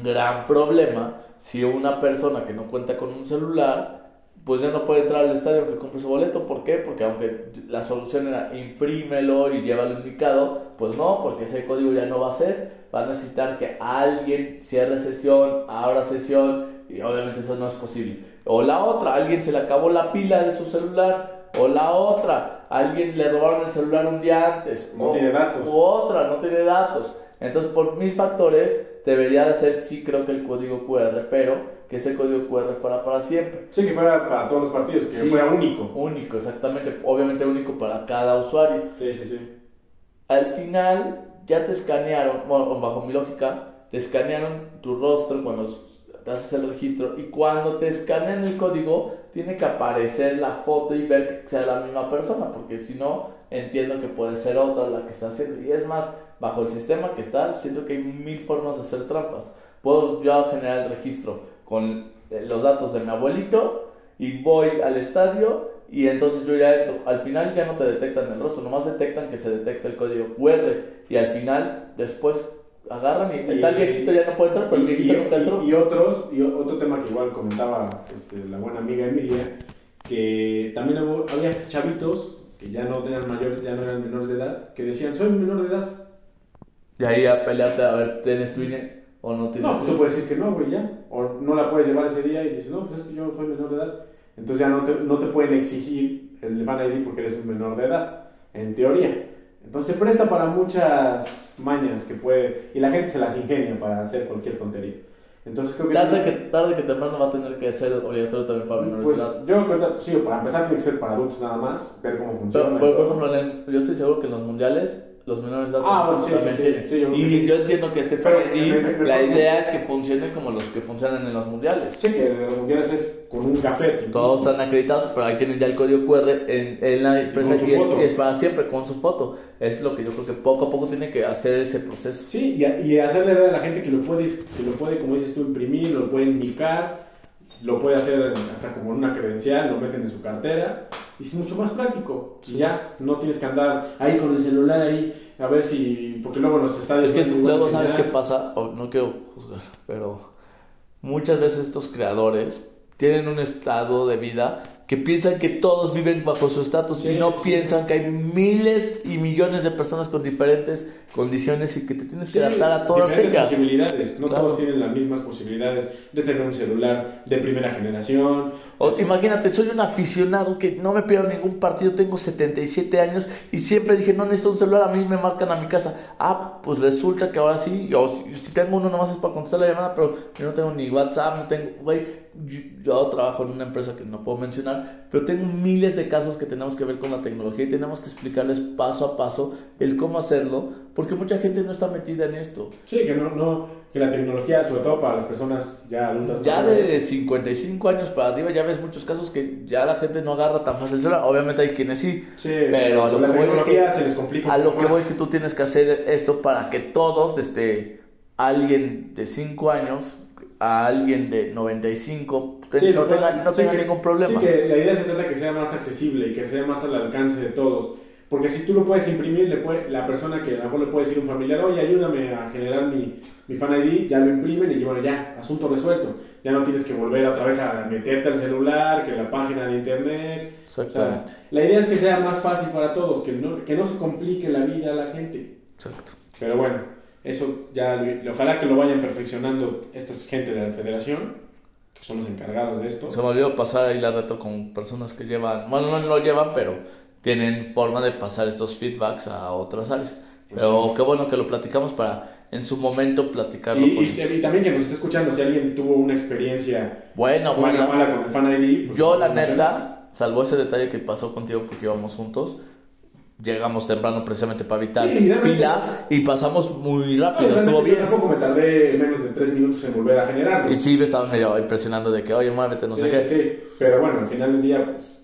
gran problema si una persona que no cuenta con un celular pues ya no puede entrar al estadio aunque compre su boleto. ¿Por qué? Porque aunque la solución era imprímelo y llévalo indicado, pues no, porque ese código ya no va a ser. Va a necesitar que alguien cierre sesión, abra sesión y obviamente eso no es posible. O la otra, alguien se le acabó la pila de su celular. O la otra, alguien le robaron el celular un día antes. No tiene datos. O otra, no tiene datos. Entonces, por mil factores, debería de ser sí creo que el código QR, pero que ese código QR fuera para siempre. Sí, que fuera para todos los partidos, que fuera único. Único, exactamente. Obviamente único para cada usuario. Sí, sí, sí. Al final ya te escanearon, bueno, bajo mi lógica, te escanearon tu rostro cuando te haces el registro y cuando te escanean el código tiene que aparecer la foto y ver que sea la misma persona, porque si no, entiendo que puede ser otra la que está haciendo. Y es más, bajo el sistema que está, siento que hay mil formas de hacer trampas. Puedo yo generar el registro con eh, los datos de mi abuelito y voy al estadio y entonces yo ya entro. Al final ya no te detectan el rostro, nomás detectan que se detecta el código QR y al final después agarran y, el tal viejito ya no puede entrar, pero el viejito y, nunca entró. Y, otros, y otro tema que igual comentaba este, la buena amiga Emilia, que también había chavitos que ya no eran mayores, ya no eran menores de edad, que decían, soy menor de edad. Y ahí a pelearte a ver, ¿tienes tu INE? ¿O no tienes No, pues tú puedes decir que no, güey, ya. O no la puedes llevar ese día y dices, no, pues es que yo soy menor de edad. Entonces ya no te, no te pueden exigir el Fan ID porque eres un menor de edad, en teoría. Entonces se presta para muchas mañas que puede, y la gente se las ingenia para hacer cualquier tontería. Entonces creo que... Tarde, que, tarde que temprano va a tener que ser obligatorio también para menores pues, de edad. Yo creo que sí, para empezar tiene que ser para adultos nada más, ver cómo funciona. Pero, por, por ejemplo, yo estoy seguro que en los mundiales los menores de edad ah, bueno, sí, sí. Sí, yo y yo entiendo que este y la idea es que funcione como los que funcionan en los mundiales. Sí, que en los mundiales es con un café. Todos están acreditados, pero ahí tienen ya el código QR en, en la empresa y es, y es, para siempre con su foto. Es lo que yo creo que poco a poco tiene que hacer ese proceso. Sí, y, y hacerle ver a la gente que lo puede, que lo puede, como dices tú, imprimir, lo puede indicar lo puede hacer hasta como en una credencial, lo meten en su cartera y es mucho más práctico. Y ya no tienes que andar ahí con el celular ahí a ver si. Porque luego nos está Es que luego, ¿sabes qué pasa? no quiero juzgar, pero muchas veces estos creadores tienen un estado de vida que piensan que todos viven bajo su estatus y no piensan que hay miles y millones de personas con diferentes condiciones y que te tienes que adaptar a todas ellas. posibilidades, no todos tienen las mismas posibilidades de tener un celular de primera generación. O, imagínate, soy un aficionado que no me pierdo ningún partido, tengo 77 años y siempre dije, no necesito un celular, a mí me marcan a mi casa. Ah, pues resulta que ahora sí, yo si tengo uno nomás es para contestar la llamada, pero yo no tengo ni WhatsApp, no tengo, güey, yo, trabajo en una empresa que no puedo mencionar, pero tengo miles de casos que tenemos que ver con la tecnología y tenemos que explicarles paso a paso el cómo hacerlo, porque mucha gente no está metida en esto. Sí, que no, no, que la tecnología, sobre todo para las personas ya adultas. Ya de 55 años para arriba ya ves muchos casos que ya la gente no agarra tan fácil celular. Obviamente hay quienes sí, sí pero a lo que voy es que, se les complica a lo que voy es que tú tienes que hacer esto para que todos, este, alguien de 5 años a alguien de 95 sí, no, tenga, no tenga ningún problema. Sí, que la idea se trata que sea más accesible y que sea más al alcance de todos. Porque si tú lo puedes imprimir, le puede, la persona que a lo mejor le puede decir un familiar, oye, ayúdame a generar mi, mi fan ID, ya lo imprimen y bueno, ya, asunto resuelto. Ya no tienes que volver otra vez a meterte al celular, que la página de internet. Exactamente. la idea es que sea más fácil para todos, que no, que no se complique la vida a la gente. Exacto. Pero bueno, eso ya, ojalá que lo vayan perfeccionando esta gente de la federación, que son los encargados de esto. Se me olvidó pasar ahí la reto con personas que llevan, bueno, no lo llevan, pero tienen forma de pasar estos feedbacks a otras áreas. Pues pero qué bueno que lo platicamos para en su momento platicarlo Y, con y- y también que nos esté escuchando, si alguien tuvo una experiencia buena o bueno, mala con el Fan ID. pues, yo la neta, salvo ese detalle que pasó contigo porque íbamos juntos, llegamos temprano precisamente para evitar Sí, filas y pasamos muy rápido, estuvo bien. Tampoco me tardé menos de tres minutos en volver a generarlo. Y sí, me estaban medio impresionando de que, oye, muévete, no sí, sé qué. sí, sí. Pero bueno, al final del día, pues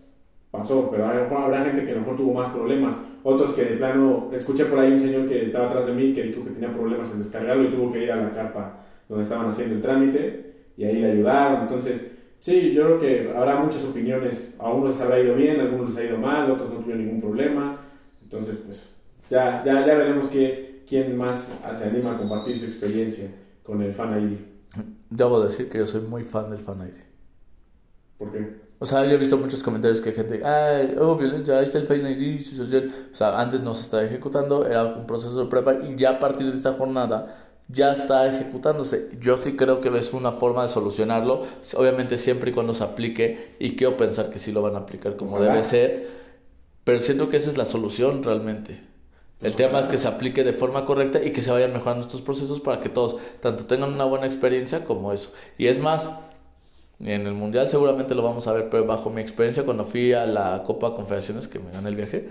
pasó. Pero a lo mejor habrá gente que a lo mejor tuvo más problemas. Otros que de plano, escuché por ahí un señor que estaba atrás de mí que dijo que tenía problemas en descargarlo y tuvo que ir a la carpa donde estaban haciendo el trámite y ahí le ayudaron. Entonces, sí, yo creo que habrá muchas opiniones. A unos les habrá ido bien, a algunos les ha ido mal, otros no tuvieron ningún problema. Entonces, pues ya, ya, ya veremos que, quién más se anima a compartir su experiencia con el Fan ID. Debo decir que yo soy muy fan del fan ID. ¿Por qué? O sea, yo he visto muchos comentarios que gente, ay, oh, violencia, ahí está el Fan ID, su social". O sea, antes no se estaba ejecutando, era un proceso de prueba y ya a partir de esta jornada ya está ejecutándose. Yo sí creo que es una forma de solucionarlo, obviamente siempre y cuando se aplique y quiero pensar que sí lo van a aplicar como Ojalá. debe ser, pero siento que esa es la solución realmente. El Pues tema ojalá. es que se aplique de forma correcta y que se vayan mejorando estos procesos para que todos tanto tengan una buena experiencia como eso. Y es más, en el Mundial seguramente lo vamos a ver, pero bajo mi experiencia cuando fui a la Copa Confederaciones, que me gané el viaje,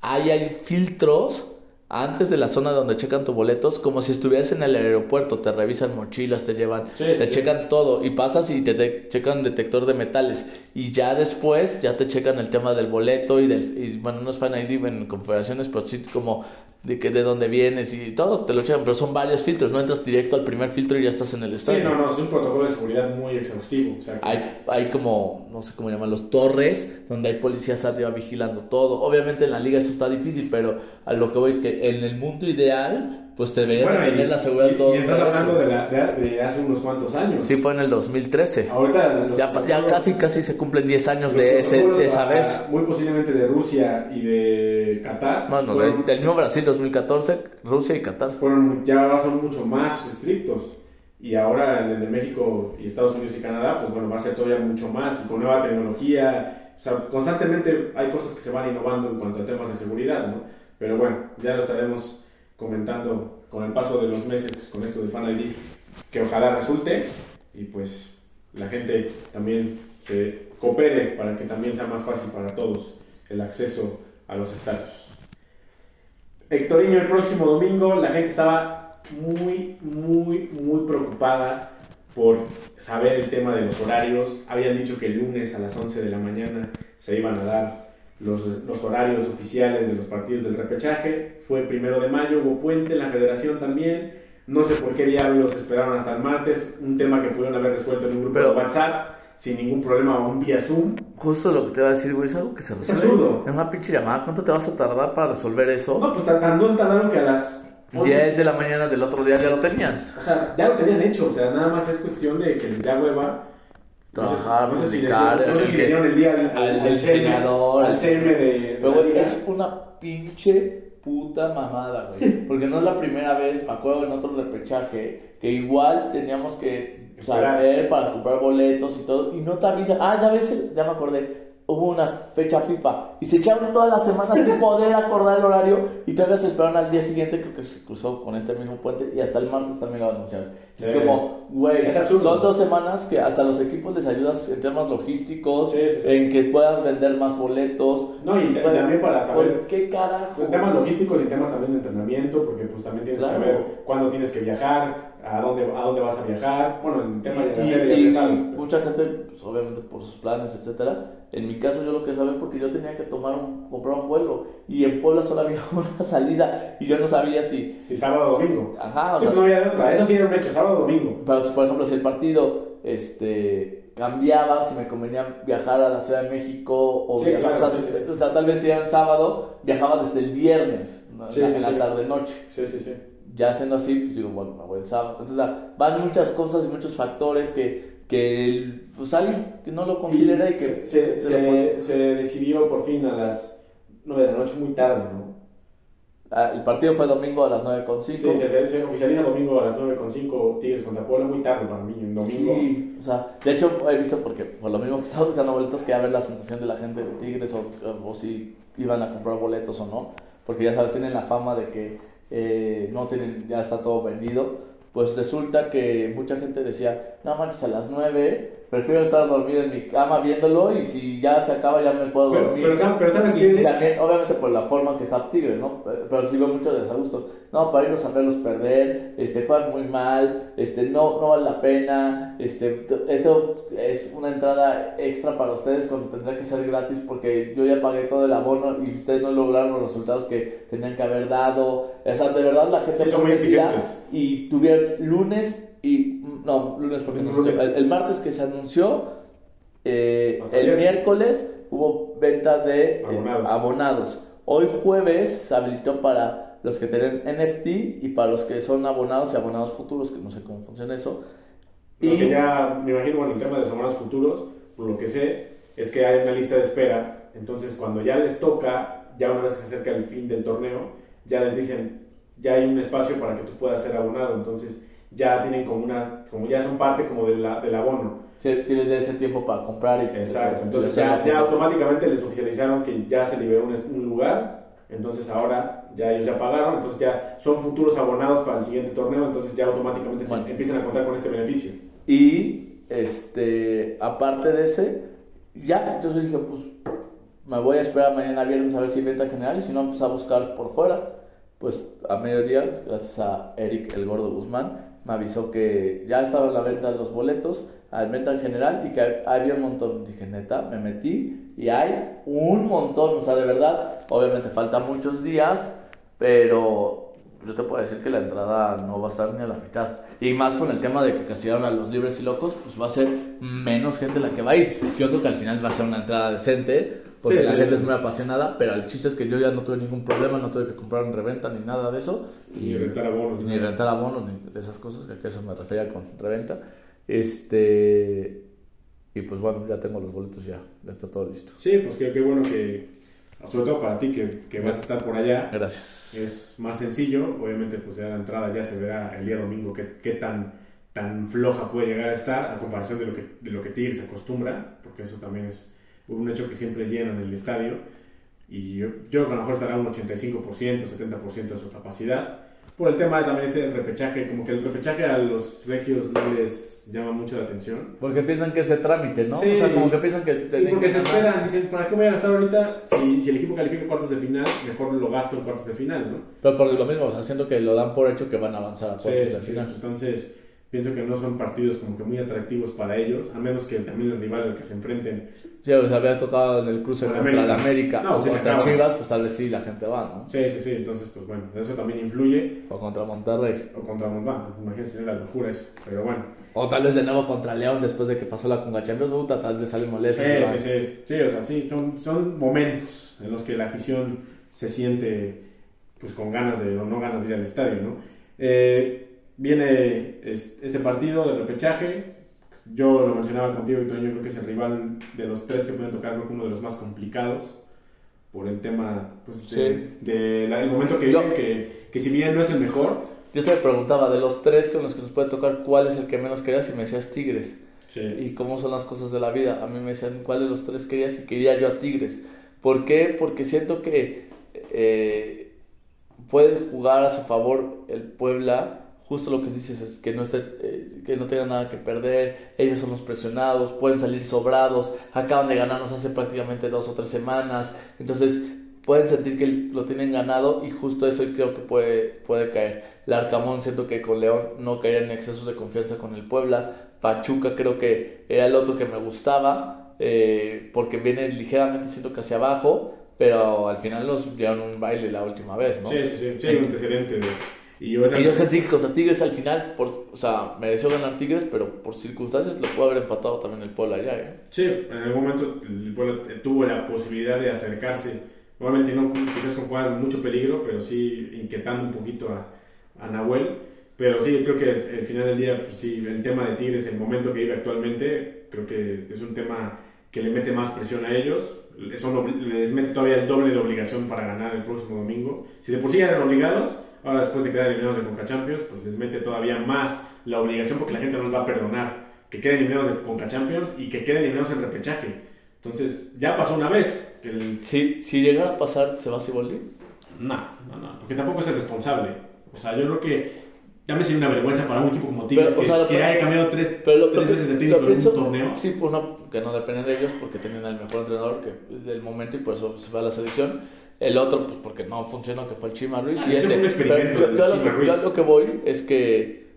ahí hay filtros antes de la zona donde checan tus boletos, como si estuvieras en el aeropuerto, te revisan mochilas, te llevan, Sí, te sí. checan todo y pasas y te, de- checan detector de metales y ya después ya te checan el tema del boleto y del y, bueno no es fan ID en confederaciones pero sí como de que de dónde vienes y todo te lo checan pero son varios filtros no entras directo al primer filtro y ya estás en el Sí, estadio no, no, es un protocolo de seguridad muy exhaustivo. O sea, que- hay, hay como, no sé cómo llaman, los torres, donde hay policías arriba vigilando todo. Obviamente en la liga eso está difícil, pero a lo que voy es que en el mundo ideal, pues te deberían Bueno, de tener y- la seguridad y, todo. y estás hablando de, la- de- de hace unos cuantos años. Sí, fue en el 2013. Ahorita los Ya, ya casi, casi se cumplen 10 años de, ese, de esa a- vez. Muy posiblemente de Rusia y de Qatar. Bueno, fueron, del, del mismo Brasil 2014, Rusia y Qatar. fueron- ya son mucho más estrictos. Y ahora en el de México y Estados Unidos y Canadá, pues bueno, va a ser todavía mucho más. Y con nueva tecnología. O sea, constantemente hay cosas que se van innovando en cuanto a temas de seguridad, ¿no? Pero bueno, ya lo estaremos comentando con el paso de los meses con esto de Fan ID, que ojalá resulte y pues la gente también se coopere para que también sea más fácil para todos el acceso a los estadios. Hectorinho el próximo domingo, la gente estaba muy, muy, muy preocupada por saber el tema de los horarios. Habían dicho que el lunes a las 11 de la mañana se iban a dar los, los horarios oficiales de los partidos del repechaje. Fue primero de mayo, hubo puente en la federación también. No sé por qué diablos esperaron hasta el martes. Un tema que pudieron haber resuelto en un grupo Pero- de WhatsApp sin ningún problema o un vía Zoom. Justo lo que te iba a decir, güey, es algo que se resuelve. absurdo. En una pinche llamada, ¿cuánto te vas a tardar para resolver eso? No, pues tan- no se tardaron que a las 11 10 de la mañana del otro día ya lo tenían. O sea, ya lo tenían hecho, o sea, nada más es cuestión de que les da hueva. Trabajar, no sé, no sé si, no sé le el día al, diseñador. al CM de. Pero, güey, es una pinche puta mamada, güey. Porque no es la primera vez, me acuerdo en otro repechaje, que igual teníamos que saber para comprar boletos y todo, y no te avisan. Ah, ya ves, ya me acordé. Hubo una fecha FIFA y se echaron toda la semana sin poder acordar el horario y todavía se esperaron al día siguiente, creo que se cruzó con este mismo puente y hasta el martes también lo anunciaron. Es Sí. como, güey, Es son dos semanas que hasta los equipos les ayudas en temas logísticos, Sí, sí, sí. en que puedas vender más boletos. No, y, también para saber. ¿Por qué carajo? En temas logísticos y temas también de entrenamiento, porque pues también tienes Claro. que saber cuándo tienes que viajar, a dónde, a dónde vas a viajar. Bueno, el tema de la Y- serie y- sabes. mucha gente, pues, obviamente por sus planes, etcétera. En mi caso yo lo que sabía porque yo tenía que tomar un, comprar un vuelo y en Puebla solo había una salida y yo no sabía si, Si sábado o domingo. ajá, o Sí, sea, no había de otra. Eso sí era un hecho, sábado o domingo. pero, por ejemplo si el partido, este, cambiaba, si me convenía viajar a la Ciudad de México o, Sí, viajar, claro, o, sea, sí, o sea, tal vez si era el sábado, viajaba desde el viernes, ¿no? En la, en la sí. tarde noche. Sí, sí, sí. Ya siendo así, pues digo, bueno, me voy el sábado. Entonces, van muchas cosas y muchos factores que, que pues alguien que no lo considera y que se, se, se se, decidió por fin a las 9 de la noche, muy tarde, ¿no? Ah, el partido fue domingo a las 9.05. Sí, se, oficializa domingo a las 9.5 Tigres contra Puebla, muy tarde para mí, en domingo. Sí, o sea, de hecho he visto porque por lo mismo que estaba buscando boletos quería ver la sensación de la gente de Tigres o, o si iban a comprar boletos o no, porque ya sabes, tienen la fama de que eh, no tienen, ya está todo vendido, pues resulta que mucha gente decía, no manches, a las 9 prefiero estar dormido en mi cama viéndolo y si ya se acaba ya me puedo dormir. Pero, sabes y también, obviamente por la forma que está Tigres, ¿no? Pero sí veo mucho desagusto. No, para irlos a verlos perder, este, juegan muy mal, este, no, no vale la pena, este, esto es una entrada extra para ustedes cuando tendrá que ser gratis porque yo ya pagué todo el abono y ustedes no lograron los resultados que tenían que haber dado. O sea, de verdad la gente sí, y tuvieron lunes y no, lunes porque no, el, martes que se anunció, eh, el miércoles hubo venta de eh, abonados. Hoy jueves se habilitó para los que tienen NFT y para los que son abonados y abonados futuros, que no sé cómo funciona eso. y que ya, me imagino, bueno, el tema de los abonados futuros, por lo que sé, es que hay una lista de espera. Entonces, cuando ya les toca, ya una vez que se acerca el fin del torneo, ya les dicen, ya hay un espacio para que tú puedas ser abonado. Entonces, ya tienen como una, como ya son parte como de la, del abono. Sí, tienes ese tiempo para comprar y... Exacto, entonces ya, ya, automáticamente les oficializaron que ya se liberó un, un, lugar, entonces ahora ya ellos ya pagaron, entonces ya son futuros abonados para el siguiente torneo, entonces ya automáticamente empiezan a contar con este beneficio. Y, este, aparte de ese, ya, entonces dije, pues me voy a esperar mañana viernes a ver si venta general y si no, pues a buscar por fuera. Pues a mediodía, gracias a Eric el Gordo Guzmán, me avisó que ya estaba en la venta de los boletos, al en general y que había un montón. Dije, neta, me metí y hay un montón, o sea, de verdad, obviamente faltan muchos días, pero yo te puedo decir que la entrada no va a estar ni a la mitad. Y más con el tema de que castigaron a los libres y locos, pues va a ser menos gente la que va a ir. Yo creo que al final va a ser una entrada decente, porque la gente es muy apasionada, pero el chiste es que yo ya no tuve ningún problema, no tuve que comprar en reventa ni nada de eso. Ni rentar abonos. Ni, rentar abonos, ni de esas cosas, que a eso me refería con reventa. Este. Y pues bueno, ya tengo los boletos, ya, ya está todo listo. Sí, pues qué, qué bueno que, sobre todo para ti que, que, vas a estar por allá. Gracias. Es más sencillo, obviamente pues ya la entrada ya se verá el día domingo qué, qué tan, tan floja puede llegar a estar a comparación de lo que, de lo que Tigres acostumbra, porque eso también es un hecho que siempre llenan el estadio y yo, yo a lo mejor estará un 85%, 70% de su capacidad. Por el tema de también este repechaje, como que el repechaje a los regios no les llama mucho la atención. Porque piensan que es de trámite, ¿no? Sí, o sea, como que piensan que... porque se esperan, dicen, ¿para qué voy a gastar ahorita? Si, si el equipo califica cuartos de final, mejor lo gasto en cuartos de final, ¿no? Pero por lo mismo, o sea, haciendo que lo dan por hecho que van a avanzar a cuartos de final. Entonces pienso que no son partidos como que muy atractivos para ellos, a menos que también el rival al que se enfrenten. Sí, o sea, había tocado en el cruce contra América. la América, no, o si contra Chivas, pues tal vez sí la gente va, ¿no? Sí, sí, sí, entonces pues bueno, eso también influye. O contra Monterrey. O contra Monterrey, imagínense la locura eso, pero bueno. O tal vez de nuevo contra León después de que pasó la Conga Champions, puta, tal vez sale molesto. Sí, sí, sí, sí, o sea, sí, son, son momentos en los que la afición se siente pues con ganas de, o no ganas de ir al estadio, ¿no? Eh, Viene este partido de repechaje. Yo lo mencionaba contigo y yo creo que es el rival de los tres que pueden tocar, uno de los más complicados por el tema pues, de, del momento que viven, que, que si bien no es el mejor. Yo te preguntaba, de los tres con los que nos puede tocar, ¿cuál es el que menos querías? Y me decías Tigres. ¿Y cómo son las cosas de la vida? A mí me decían, ¿cuál de los tres querías? Y quería yo a Tigres. ¿Por qué? Porque siento que eh, puede jugar a su favor el Puebla justo lo que dices es que no, esté, eh, que no tengan nada que perder, ellos son los presionados, pueden salir sobrados, acaban de ganarnos hace prácticamente dos o tres semanas, entonces pueden sentir que lo tienen ganado y justo eso creo que puede, puede caer. El Arcamón siento que con León no caería en excesos de confianza con el Puebla, Pachuca creo que era el otro que me gustaba, eh, porque viene ligeramente siento que hacia abajo, pero al final los dieron un baile la última vez, ¿no? Sí, sí, sí, sí, un antecedente y yo, sentí que contra Tigres al final, por, o sea, mereció ganar Tigres, pero por circunstancias lo pudo haber empatado también el Puebla allá. ¿eh? Sí, en algún momento el Puebla tuvo la posibilidad de acercarse. Obviamente no quizás con jugadas de mucho peligro, pero sí inquietando un poquito a, a Nahuel. Pero sí, creo que al final del día, pues sí, el tema de Tigres, el momento que vive actualmente, creo que es un tema que le mete más presión a ellos. Eso les mete todavía el doble de obligación para ganar el próximo domingo. Si de por sí eran obligados, Ahora después de quedar eliminados de Conca Champions, pues les mete todavía más la obligación porque la gente no les va a perdonar que queden eliminados de Conca Champions y que queden eliminados en repechaje. Entonces, ya pasó una vez. Que Si, si llega a pasar, ¿se va a Siboldi? No, no, no, porque tampoco es el responsable. O sea, yo creo que también sería una vergüenza para un equipo como Tigres Pero, o que, sea, que haya cambiado tres, Pero lo, tres lo- veces de técnico en un torneo. Sí, pues no, que no dependen de ellos porque tienen al mejor entrenador que, del momento y por eso se va a la selección. El otro, pues porque no funcionó, que fue el Chima Ruiz. Ah, y fue un experimento pero yo, lo que, Ruiz. yo a lo que voy es que,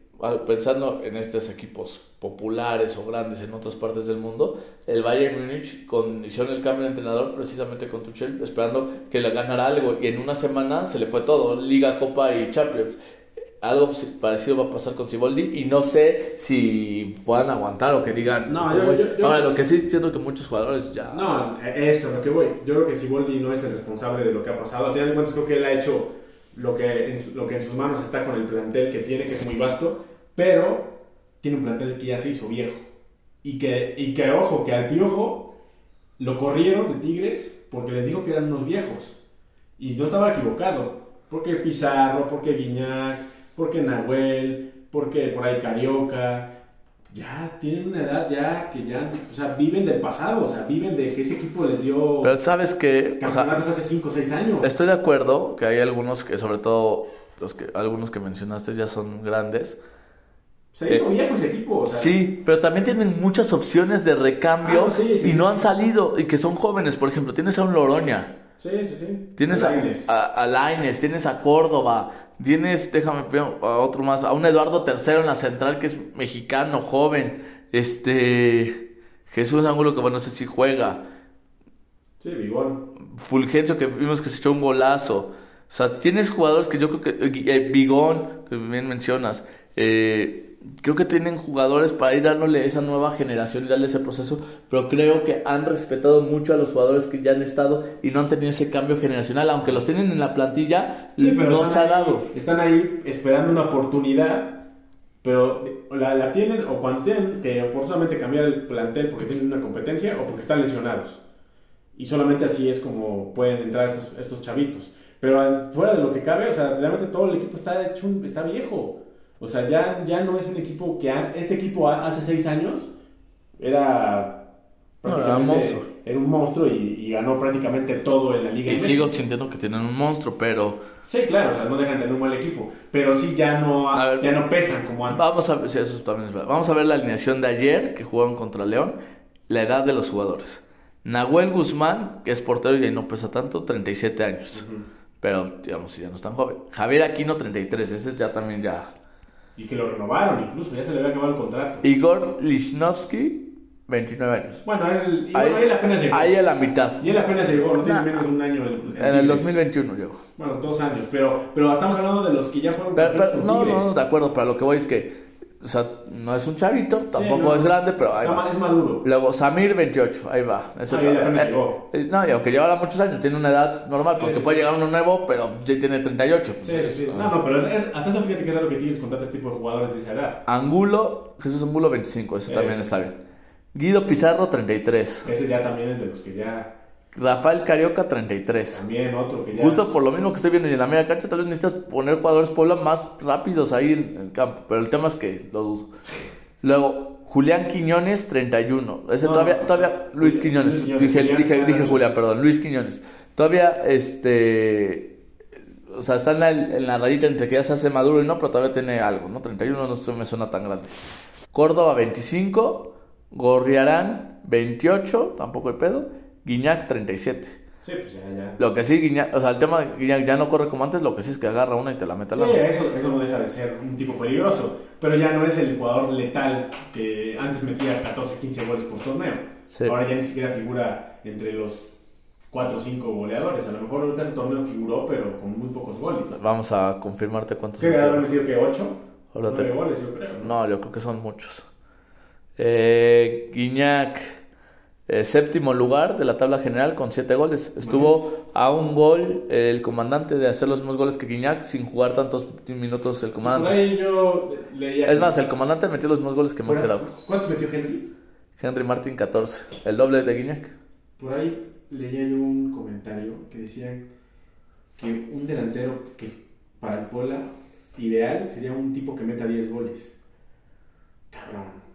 pensando en estos equipos populares o grandes en otras partes del mundo, el Bayern Múnich con, hicieron el cambio de entrenador precisamente con Tuchel, esperando que le ganara algo. Y en una semana se le fue todo: Liga, Copa y Champions. Algo parecido va a pasar con Siboldi y no sé si puedan aguantar o que digan. No, "Este yo- güey". yo- yo- Ahora, lo que sí siento que muchos jugadores ya. No, eso es lo que voy. Yo creo que Siboldi no es el responsable de lo que ha pasado. Al final de cuentas, creo que él ha hecho lo que, en, lo que en sus manos está con el plantel que tiene, que es muy vasto, pero tiene un plantel que ya se hizo viejo. Y que, y que ojo, que al piojo lo corrieron de Tigres porque les dijo que eran unos viejos. Y no estaba equivocado. Porque Pizarro, porque Guiñac, porque Nahuel, porque por ahí Carioca. Ya tienen una edad ya que ya, o sea, viven del pasado, o sea, viven de que ese equipo les dio Pero sabes que. O sea, campeonatos hace 5 o 6 años. Estoy de acuerdo que hay algunos que, sobre todo los que algunos que mencionaste ya son grandes. Se hizo viejo ese equipo, o sea, Sí, pero también tienen muchas opciones de recambio Ah, sí, sí, y sí. no han salido y que son jóvenes. Por ejemplo, tienes a un Loroña, Sí, sí, sí. tienes a, a, a Lainez, tienes a Córdoba, tienes, déjame a otro más, a un Eduardo III en la central que es mexicano, joven. Este Jesús Ángulo que bueno, no sé si juega. Sí, Vigón. Fulgencio que vimos que se echó un golazo. O sea, tienes jugadores que yo creo que eh, Bigón, que bien mencionas, eh, creo que tienen jugadores para ir dándole esa nueva generación y darle ese proceso, pero creo que han respetado mucho a los jugadores que ya han estado y no han tenido ese cambio generacional, aunque los tienen en la plantilla, Sí, pero no se ha dado. Están ahí esperando una oportunidad, pero la, la tienen o cuando tienen que forzosamente cambiar el plantel porque tienen una competencia o porque están lesionados. Y solamente así es como pueden entrar estos, estos chavitos. Pero fuera de lo que cabe, o sea, realmente todo el equipo está hecho, está viejo. O sea, ya, ya no es un equipo que ha- este equipo ha- hace seis años era No, era prácticamente un monstruo. era un monstruo y, y ganó prácticamente todo en la liga. Y MX. sigo sintiendo que tienen un monstruo, pero Sí, claro, o sea, no dejan de tener un mal equipo, pero sí ya no, ver. ya no pesan como antes. vamos a ver, sí, eso también es verdad. Vamos a ver la alineación de ayer que jugaron contra León, la edad de los jugadores. Nahuel Guzmán, que es portero y no pesa tanto, 37 años. Pero, digamos, ya no es tan joven. Javier Aquino, 33. Ese ya también ya. Y que lo renovaron incluso, ya se le había acabado el contrato. Igor Lichnowsky, 29 años. Bueno, él, Ahí, bueno, él apenas llegó. ahí a la mitad. Y él apenas llegó, no tiene menos de un año. En, en En el Tigres. 2021 llegó. Bueno, dos años, pero, pero estamos hablando de los que ya fueron Pero, no, no, no, de acuerdo. Pero lo que voy es que, o sea, no es un chavito, tampoco no. es grande, pero ahí Está va. es maduro. Luego Samir 28, ahí va. Ese Ah, él ta- apenas eh, llegó. eh, no, y aunque llevara muchos años, tiene una edad normal, Sí, porque sí, puede sí. llegar uno nuevo, pero ya tiene 38. Sí, sí, sí. No, no, pero hasta eso fíjate que es algo que tienes contratar este tipo de jugadores de esa edad. Angulo, Jesús Angulo 25, eso Sí. también está bien. Guido Pizarro 33. Ese ya también es de los que ya. Rafael Carioca 33. También otro que ya. Justo por lo mismo que estoy viendo en la media cancha, tal vez necesitas poner jugadores Puebla más rápidos ahí en el campo, pero el tema es que lo dudo. Luego, Julián Quiñones 31. Ese No, todavía, todavía Luis Luis Quiñones. Quiñones, Dije, Julián dije, dije Julián, perdón, Luis Quiñones. Todavía, este. O sea, está en la, en la rayita entre que ya se hace maduro y no, pero todavía tiene algo, ¿no? 31 no se me suena tan grande. Córdoba 25, Gorriarán 28, tampoco hay pedo, Guiñac 37. Sí, pues ya, ya. Lo que sí, Guiñac, o sea, el tema de Guiñac ya no corre como antes, lo que sí es que agarra una y te la mete al Sí, eso, eso no deja de ser un tipo peligroso, pero ya no es el jugador letal que antes metía 14, 15 goles por torneo. Sí. Ahora ya ni siquiera figura entre los 4 o 5 goleadores. A lo mejor ahorita este torneo figuró, pero con muy pocos goles. Vamos a confirmarte cuántos ¿Qué metió. habrá metido que 8? Ahora te- 9 goles, yo creo. No, yo creo que son muchos. Eh, Guiñac, eh, séptimo lugar de la tabla general con siete goles. Estuvo a un gol eh, el comandante de hacer los mismos goles que Guiñac sin jugar tantos minutos el Por comandante. ahí yo leía. Es más, el comandante metió los mismos goles que Max. ¿Cuántos metió Henry? Henry Martin 14, el doble de Guiñac. Por ahí leía yo un comentario que decía que un delantero que para el Pola ideal sería un tipo que meta 10 goles. Cabrón.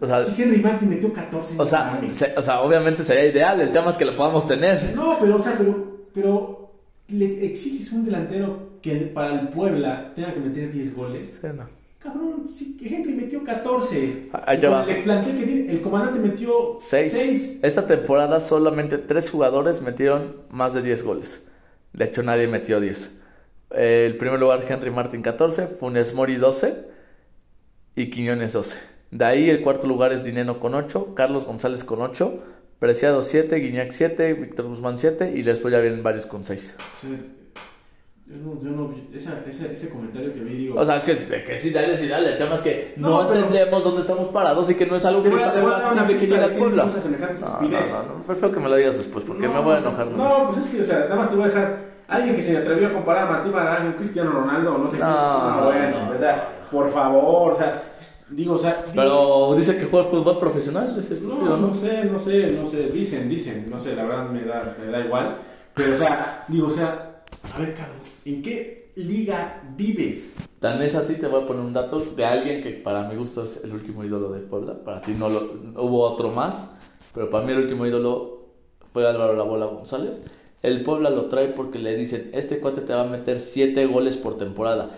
O sea, Si Henry Martin metió 14 o sea, se- o sea, obviamente sería ideal, el tema es que lo podamos tener. No, pero, o sea, pero, pero le exiges un delantero que para el Puebla tenga que meter 10 goles. Sí, no. Cabrón, sí, Henry metió 14. Ahí te Y con va. el plantel que tiene, el comandante metió 6. 6. Esta temporada solamente 3 jugadores metieron más de 10 goles. De hecho, nadie metió 10. Eh, el primer lugar, Henry Martin 14, Funes Mori 12 y Quiñones 12. De ahí el cuarto lugar es Dineno con 8, Carlos González con 8, Preciado 7, Guiñac 7, Víctor Guzmán 7 y después ya vienen varios con 6. yo no, yo no esa- esa- ese comentario que vi, digo. O sea, es que, que sí, dale, sí, dale. El tema es que no, No, pero- entendemos dónde estamos parados y que no es algo que a- a una factible que llegue qué Puebla. No, no, no, no, prefiero que me lo digas después porque No, me voy a enojar No, más. pues es que, o sea, nada más te voy a dejar. Alguien que se atrevió a comparar a Martín Barragán con Cristiano Ronaldo no sé qué. No, No, bueno, no. o sea, por favor, o sea, digo, o sea. Pero dice que juega fútbol profesional, es No, estúpido, no ¿no? sé, no sé, no sé, dicen, dicen, no sé, la verdad me da, me da igual. Pero, o sea, digo, o sea, a ver, cabrón, ¿en qué liga vives? Tan es así, te voy a poner un dato de alguien que para mi gusto es el último ídolo de Puebla. Para ti no lo, hubo otro más, pero para mí el último ídolo fue Álvaro La Bola González. El Puebla lo trae porque le dicen, este cuate te va a meter 7 goles por temporada.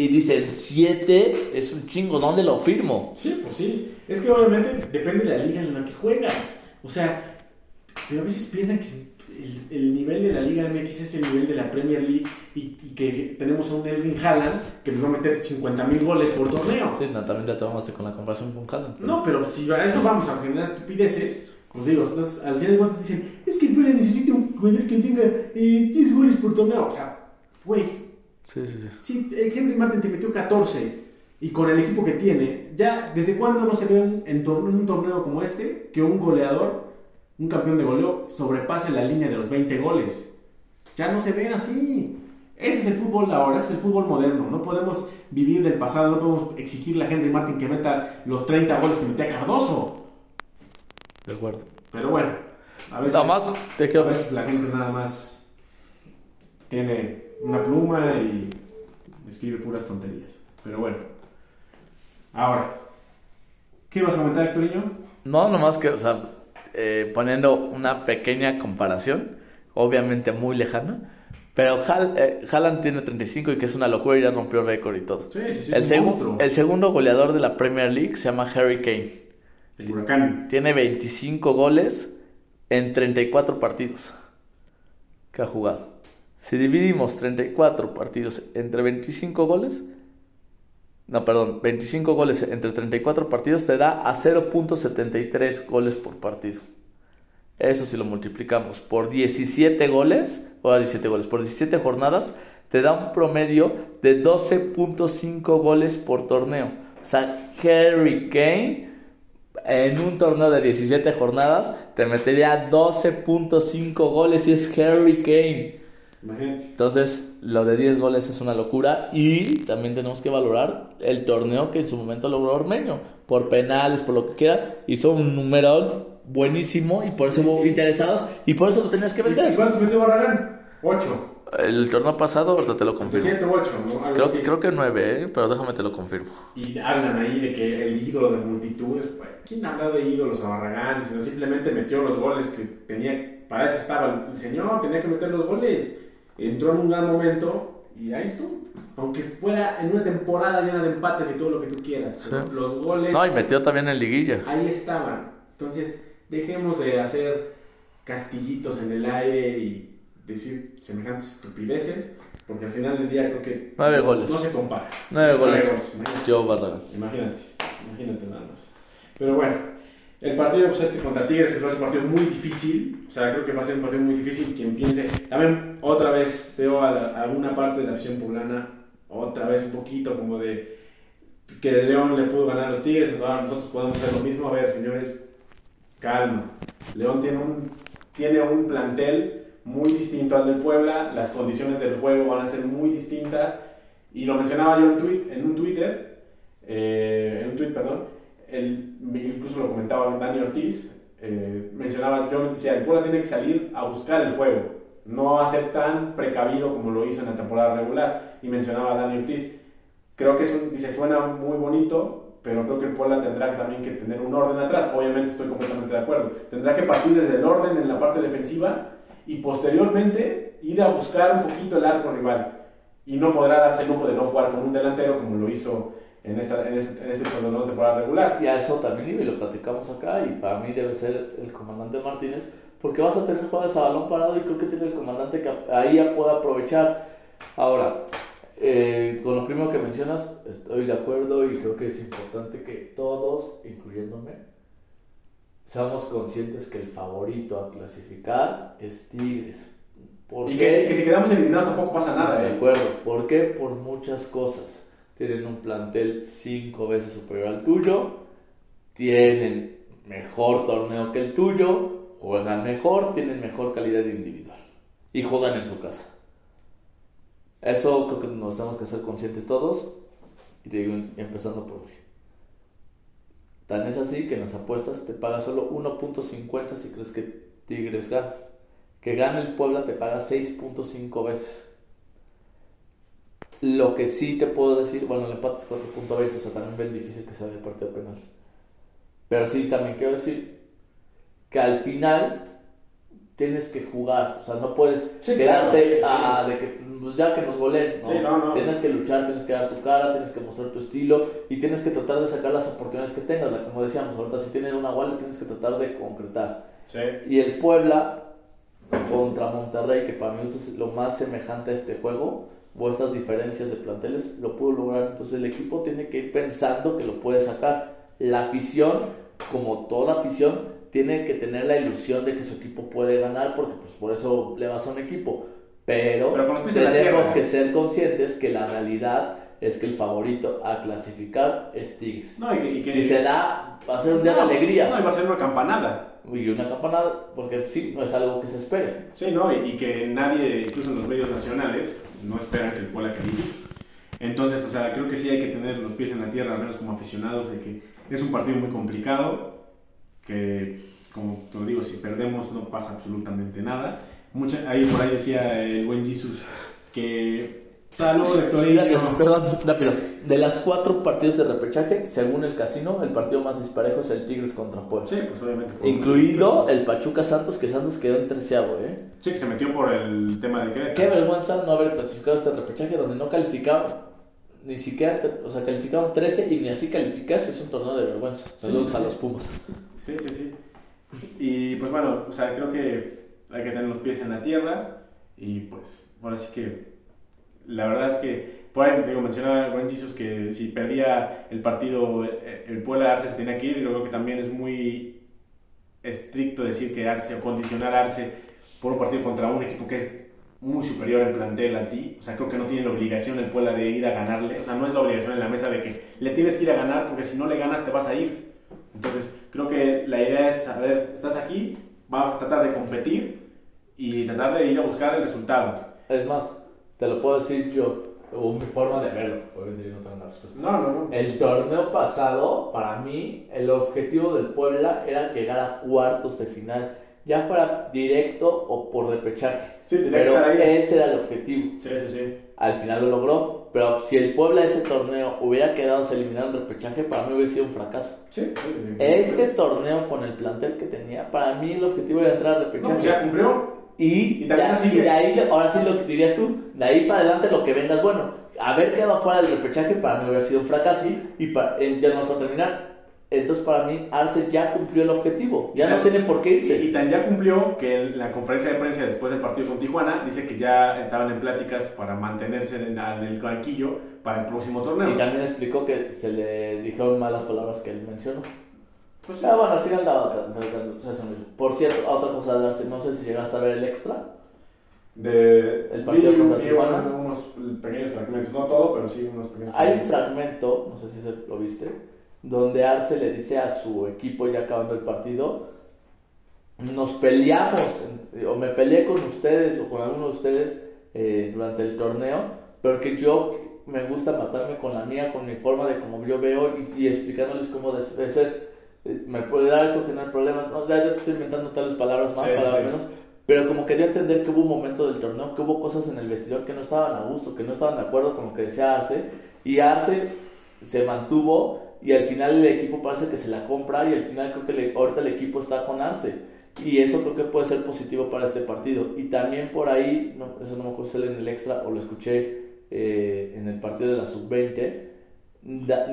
Y dicen, 7 es un chingo, ¿dónde lo firmo? Sí, pues sí. Es que obviamente depende de la liga en la que juegas. O sea, pero a veces piensan que el, el nivel de la Liga MX es el nivel de la Premier League y, y que tenemos a un Elvin Haaland que nos va a meter 50 mil goles por torneo. Sí, no, también te vamos con la comparación con Haaland. pero- No, pero si a eso vamos a generar estupideces, pues digo, entonces, al final de cuentas dicen, es que el Puebla necesita un jugador que tenga eh, 10 goles por torneo. O sea, güey, Sí, sí, sí. si eh, Henry Martin te metió 14 y con el equipo que tiene, ya desde cuándo no se ve un, en tor- un torneo como este que un goleador, un campeón de goleo, sobrepase la línea de los 20 goles. Ya no se ven así. Ese es el fútbol ahora, ese es el fútbol moderno. No podemos vivir del pasado, no podemos exigirle a Henry Martin que meta los 30 goles que metía Cardoso. De acuerdo. Pero bueno, a veces, Nada más te a veces la gente nada más tiene una pluma y escribe puras tonterías. Pero bueno. Ahora, ¿qué vas a comentar, Hectorinho? No, nomás que, o sea, eh, poniendo una pequeña comparación, obviamente muy lejana, pero Hal- eh, Haaland tiene 35 y que es una locura y ya rompió récord y todo. Sí, sí, sí. El, segu- el segundo goleador de la Premier League se llama Harry Kane. El huracán. Tiene 25 goles en 34 partidos que ha jugado. Si dividimos 34 partidos entre 25 goles, no, perdón, 25 goles entre 34 partidos te da a 0.73 goles por partido. Eso si lo multiplicamos por 17 goles, o a 17 goles, por 17 jornadas, te da un promedio de 12.5 goles por torneo. O sea, Harry Kane en un torneo de 17 jornadas te metería 12.5 goles y es Harry Kane. Imagínate. Entonces, lo de 10 goles es una locura y también tenemos que valorar el torneo que en su momento logró Ormeño. Por penales, por lo que quiera, hizo un número buenísimo y por eso hubo interesados y por eso lo tenías que ¿Y vender. cuántos metió Barragán? Ocho. El torneo pasado, ahorita te lo confirmo. Siete u ocho, ¿no? Algo Creo, creo que 9, ¿eh? pero déjame te lo confirmo. Y hablan ahí de que el ídolo de multitudes. pues, ¿Quién habla de ídolos a Barragán? Sino simplemente metió los goles que tenía. Para eso estaba el señor, tenía que meter los goles. Entró en un gran momento y ahí estuvo. Aunque fuera en una temporada llena de empates y todo lo que tú quieras. Sí. Los goles No, y metió también en liguilla. ahí estaban. Entonces, dejemos de hacer castillitos en el aire y decir semejantes estupideces. Porque al final del día creo que Nueve no, goles. no se compara. 9 goles. imagínate. Yo Barragán. Imagínate, imagínate nada más. Pero bueno, el partido pues este contra Tigres que va un partido muy difícil, o sea, creo que va a ser un partido muy difícil, quien piense, también otra vez veo a, la- a una parte de la afición poblana, otra vez un poquito como de que León le pudo ganar a los Tigres, ahora nosotros podemos hacer lo mismo, a ver señores, calma, León tiene un, tiene un plantel muy distinto al del Puebla, las condiciones del juego van a ser muy distintas, y lo mencionaba yo en un Twitter, eh, en un tweet, perdón, el, incluso lo comentaba Dani Ortiz, eh, mencionaba, yo decía, el Puebla tiene que salir a buscar el juego, no a ser tan precavido como lo hizo en la temporada regular, y mencionaba Dani Ortiz, creo que es un- dice, suena muy bonito, pero creo que el Puebla tendrá también que tener un orden atrás, obviamente estoy completamente de acuerdo, tendrá que partir desde el orden en la parte defensiva, y posteriormente ir a buscar un poquito el arco rival. Y no podrá darse el lujo de no jugar con un delantero como lo hizo en, esta, en este, en este torneo de temporada regular. Y a eso también iba y lo platicamos acá y para mí debe ser el comandante Martínez porque vas a tener jugadas a balón parado y creo que tiene el comandante que ahí ya puede aprovechar. Ahora, eh, con lo primero que mencionas, estoy de acuerdo y creo que es importante que todos, incluyéndome, seamos conscientes que el favorito a clasificar es Tigres. ¿Por y que, si quedamos eliminados tampoco pasa nada. De ¿eh? acuerdo. ¿Por qué? Por muchas cosas. Tienen un plantel cinco veces superior al tuyo, tienen mejor torneo que el tuyo, juegan mejor, tienen mejor calidad individual y juegan en su casa. Eso creo que nos tenemos que ser conscientes todos y te digo, empezando por hoy. Tan es así que en las apuestas te paga solo 1.50 si crees que Tigres gana. Que gane el Puebla te paga 6.5 veces. Lo que sí te puedo decir, bueno, el empate es 4.20, o sea, también ven difícil que sea de partido penal. Pero sí, también quiero decir que al final tienes que jugar, o sea, no puedes quedarte a, de que pues ya que nos goleen, ¿no? Tienes que luchar, tienes que dar tu cara, tienes que mostrar tu estilo y tienes que tratar de sacar las oportunidades que tengas, como decíamos, ahorita si tienes una guardia tienes que tratar de concretar. Y el Puebla contra Monterrey, que para mí es lo más semejante a este juego, o estas diferencias de planteles, lo pudo lograr. Entonces el equipo tiene que ir pensando que lo puede sacar. La afición, como toda afición, tiene que tener la ilusión de que su equipo puede ganar porque pues por eso le vas a un equipo. Pero, tenemos que ser conscientes que la realidad es que el favorito a clasificar es Tigres. No, y que, si se da, va a ser un día de alegría. No, y va a ser una campanada. Y una campanada, porque sí, no es algo que se espere. Sí, no, y, que nadie, incluso en los medios nacionales, no esperan que el Puebla califique. Entonces, o sea, creo que sí hay que tener los pies en la tierra, al menos como aficionados, de que es un partido muy complicado, que, como te lo digo, si perdemos no pasa absolutamente nada. Mucha, ahí por ahí decía el buen Jesus que Saludos, Gracias, perdón, rápido. De las cuatro partidos de repechaje, según el casino, el partido más disparejo es el Tigres contra Puebla. Sí, pues obviamente. Incluido el Pachuca Santos, que Santos quedó en treceavo, ¿eh? Sí, que se metió por el tema del Querétaro. Qué vergüenza no haber clasificado este repechaje donde no calificaban, ni siquiera, o sea, calificaban 13 y ni así calificas, es un torneo de vergüenza. Saludos a los Pumas. Sí, sí, sí. Y pues bueno, o sea, creo que hay que tener los pies en la tierra y pues, ahora sí que la verdad es que, ahí, digo, mencionaba buen Jesus que si perdía el partido, eh, el Puebla Arce se tenía que ir y creo que también es muy estricto decir que Arce o condicionar Arce por un partido contra un equipo que es muy superior en plantel a ti. O sea, creo que no tiene la obligación el Puebla de ir a ganarle. O sea, no es la obligación en la mesa de que le tienes que ir a ganar porque si no le ganas te vas a ir. Entonces, creo que la idea es, a ver, estás aquí, vamos a tratar de competir y tratar de ir a buscar el resultado. Es más, te lo puedo decir yo, o mi forma de verlo, obviamente yo no tengo una respuesta. No, no, no. El torneo pasado, para mí, el objetivo del Puebla era llegar a cuartos de final, ya fuera directo o por repechaje. Sí, tenía pero que estar ahí. ese era el objetivo. Sí, sí, sí. Al final lo logró, pero si el Puebla ese torneo hubiera quedado se eliminado en repechaje, para mí hubiera sido un fracaso. Sí, Este torneo con el plantel que tenía, para mí el objetivo era entrar al repechaje. No, pues ya cumplió. Y, de ahí, ahora sí lo que dirías tú, de ahí para adelante lo que vengas, bueno, haber quedado fuera del repechaje para mí hubiera sido un fracaso y para, ya no vamos a terminar. Entonces para mí Arce ya cumplió el objetivo, ya no tiene por qué irse. Y, tan ya cumplió que en la conferencia de prensa después del partido con Tijuana dice que ya estaban en pláticas para mantenerse en, el banquillo para el próximo torneo. Y también explicó que se le dijeron malas palabras que él mencionó. Pues ah, bueno, al final Por cierto, otra cosa no sé si llegaste a ver el extra. De el partido contra Tijuana. unos pequeños fragmentos, no todo, pero sí unos pequeños Hay un fragmento, no sé si lo viste, donde Arce le dice a su equipo ya acabando el partido, nos peleamos, o me peleé con ustedes o con alguno de ustedes eh, durante el torneo, pero que yo me gusta matarme con la mía, con mi forma de como yo veo y, explicándoles cómo debe ser me dar esto generar problemas. No, ya, te estoy inventando tales palabras más, palabras menos. Pero como quería entender que hubo un momento del torneo, que hubo cosas en el vestidor que no estaban a gusto, que no estaban de acuerdo con lo que decía Arce. Y Arce se mantuvo y al final el equipo parece que se la compra y al final creo que ahorita el equipo está con Arce. Y eso creo que puede ser positivo para este partido. Y también por ahí, no, eso no me acuerdo si en el extra o lo escuché eh, en el partido de la sub-20,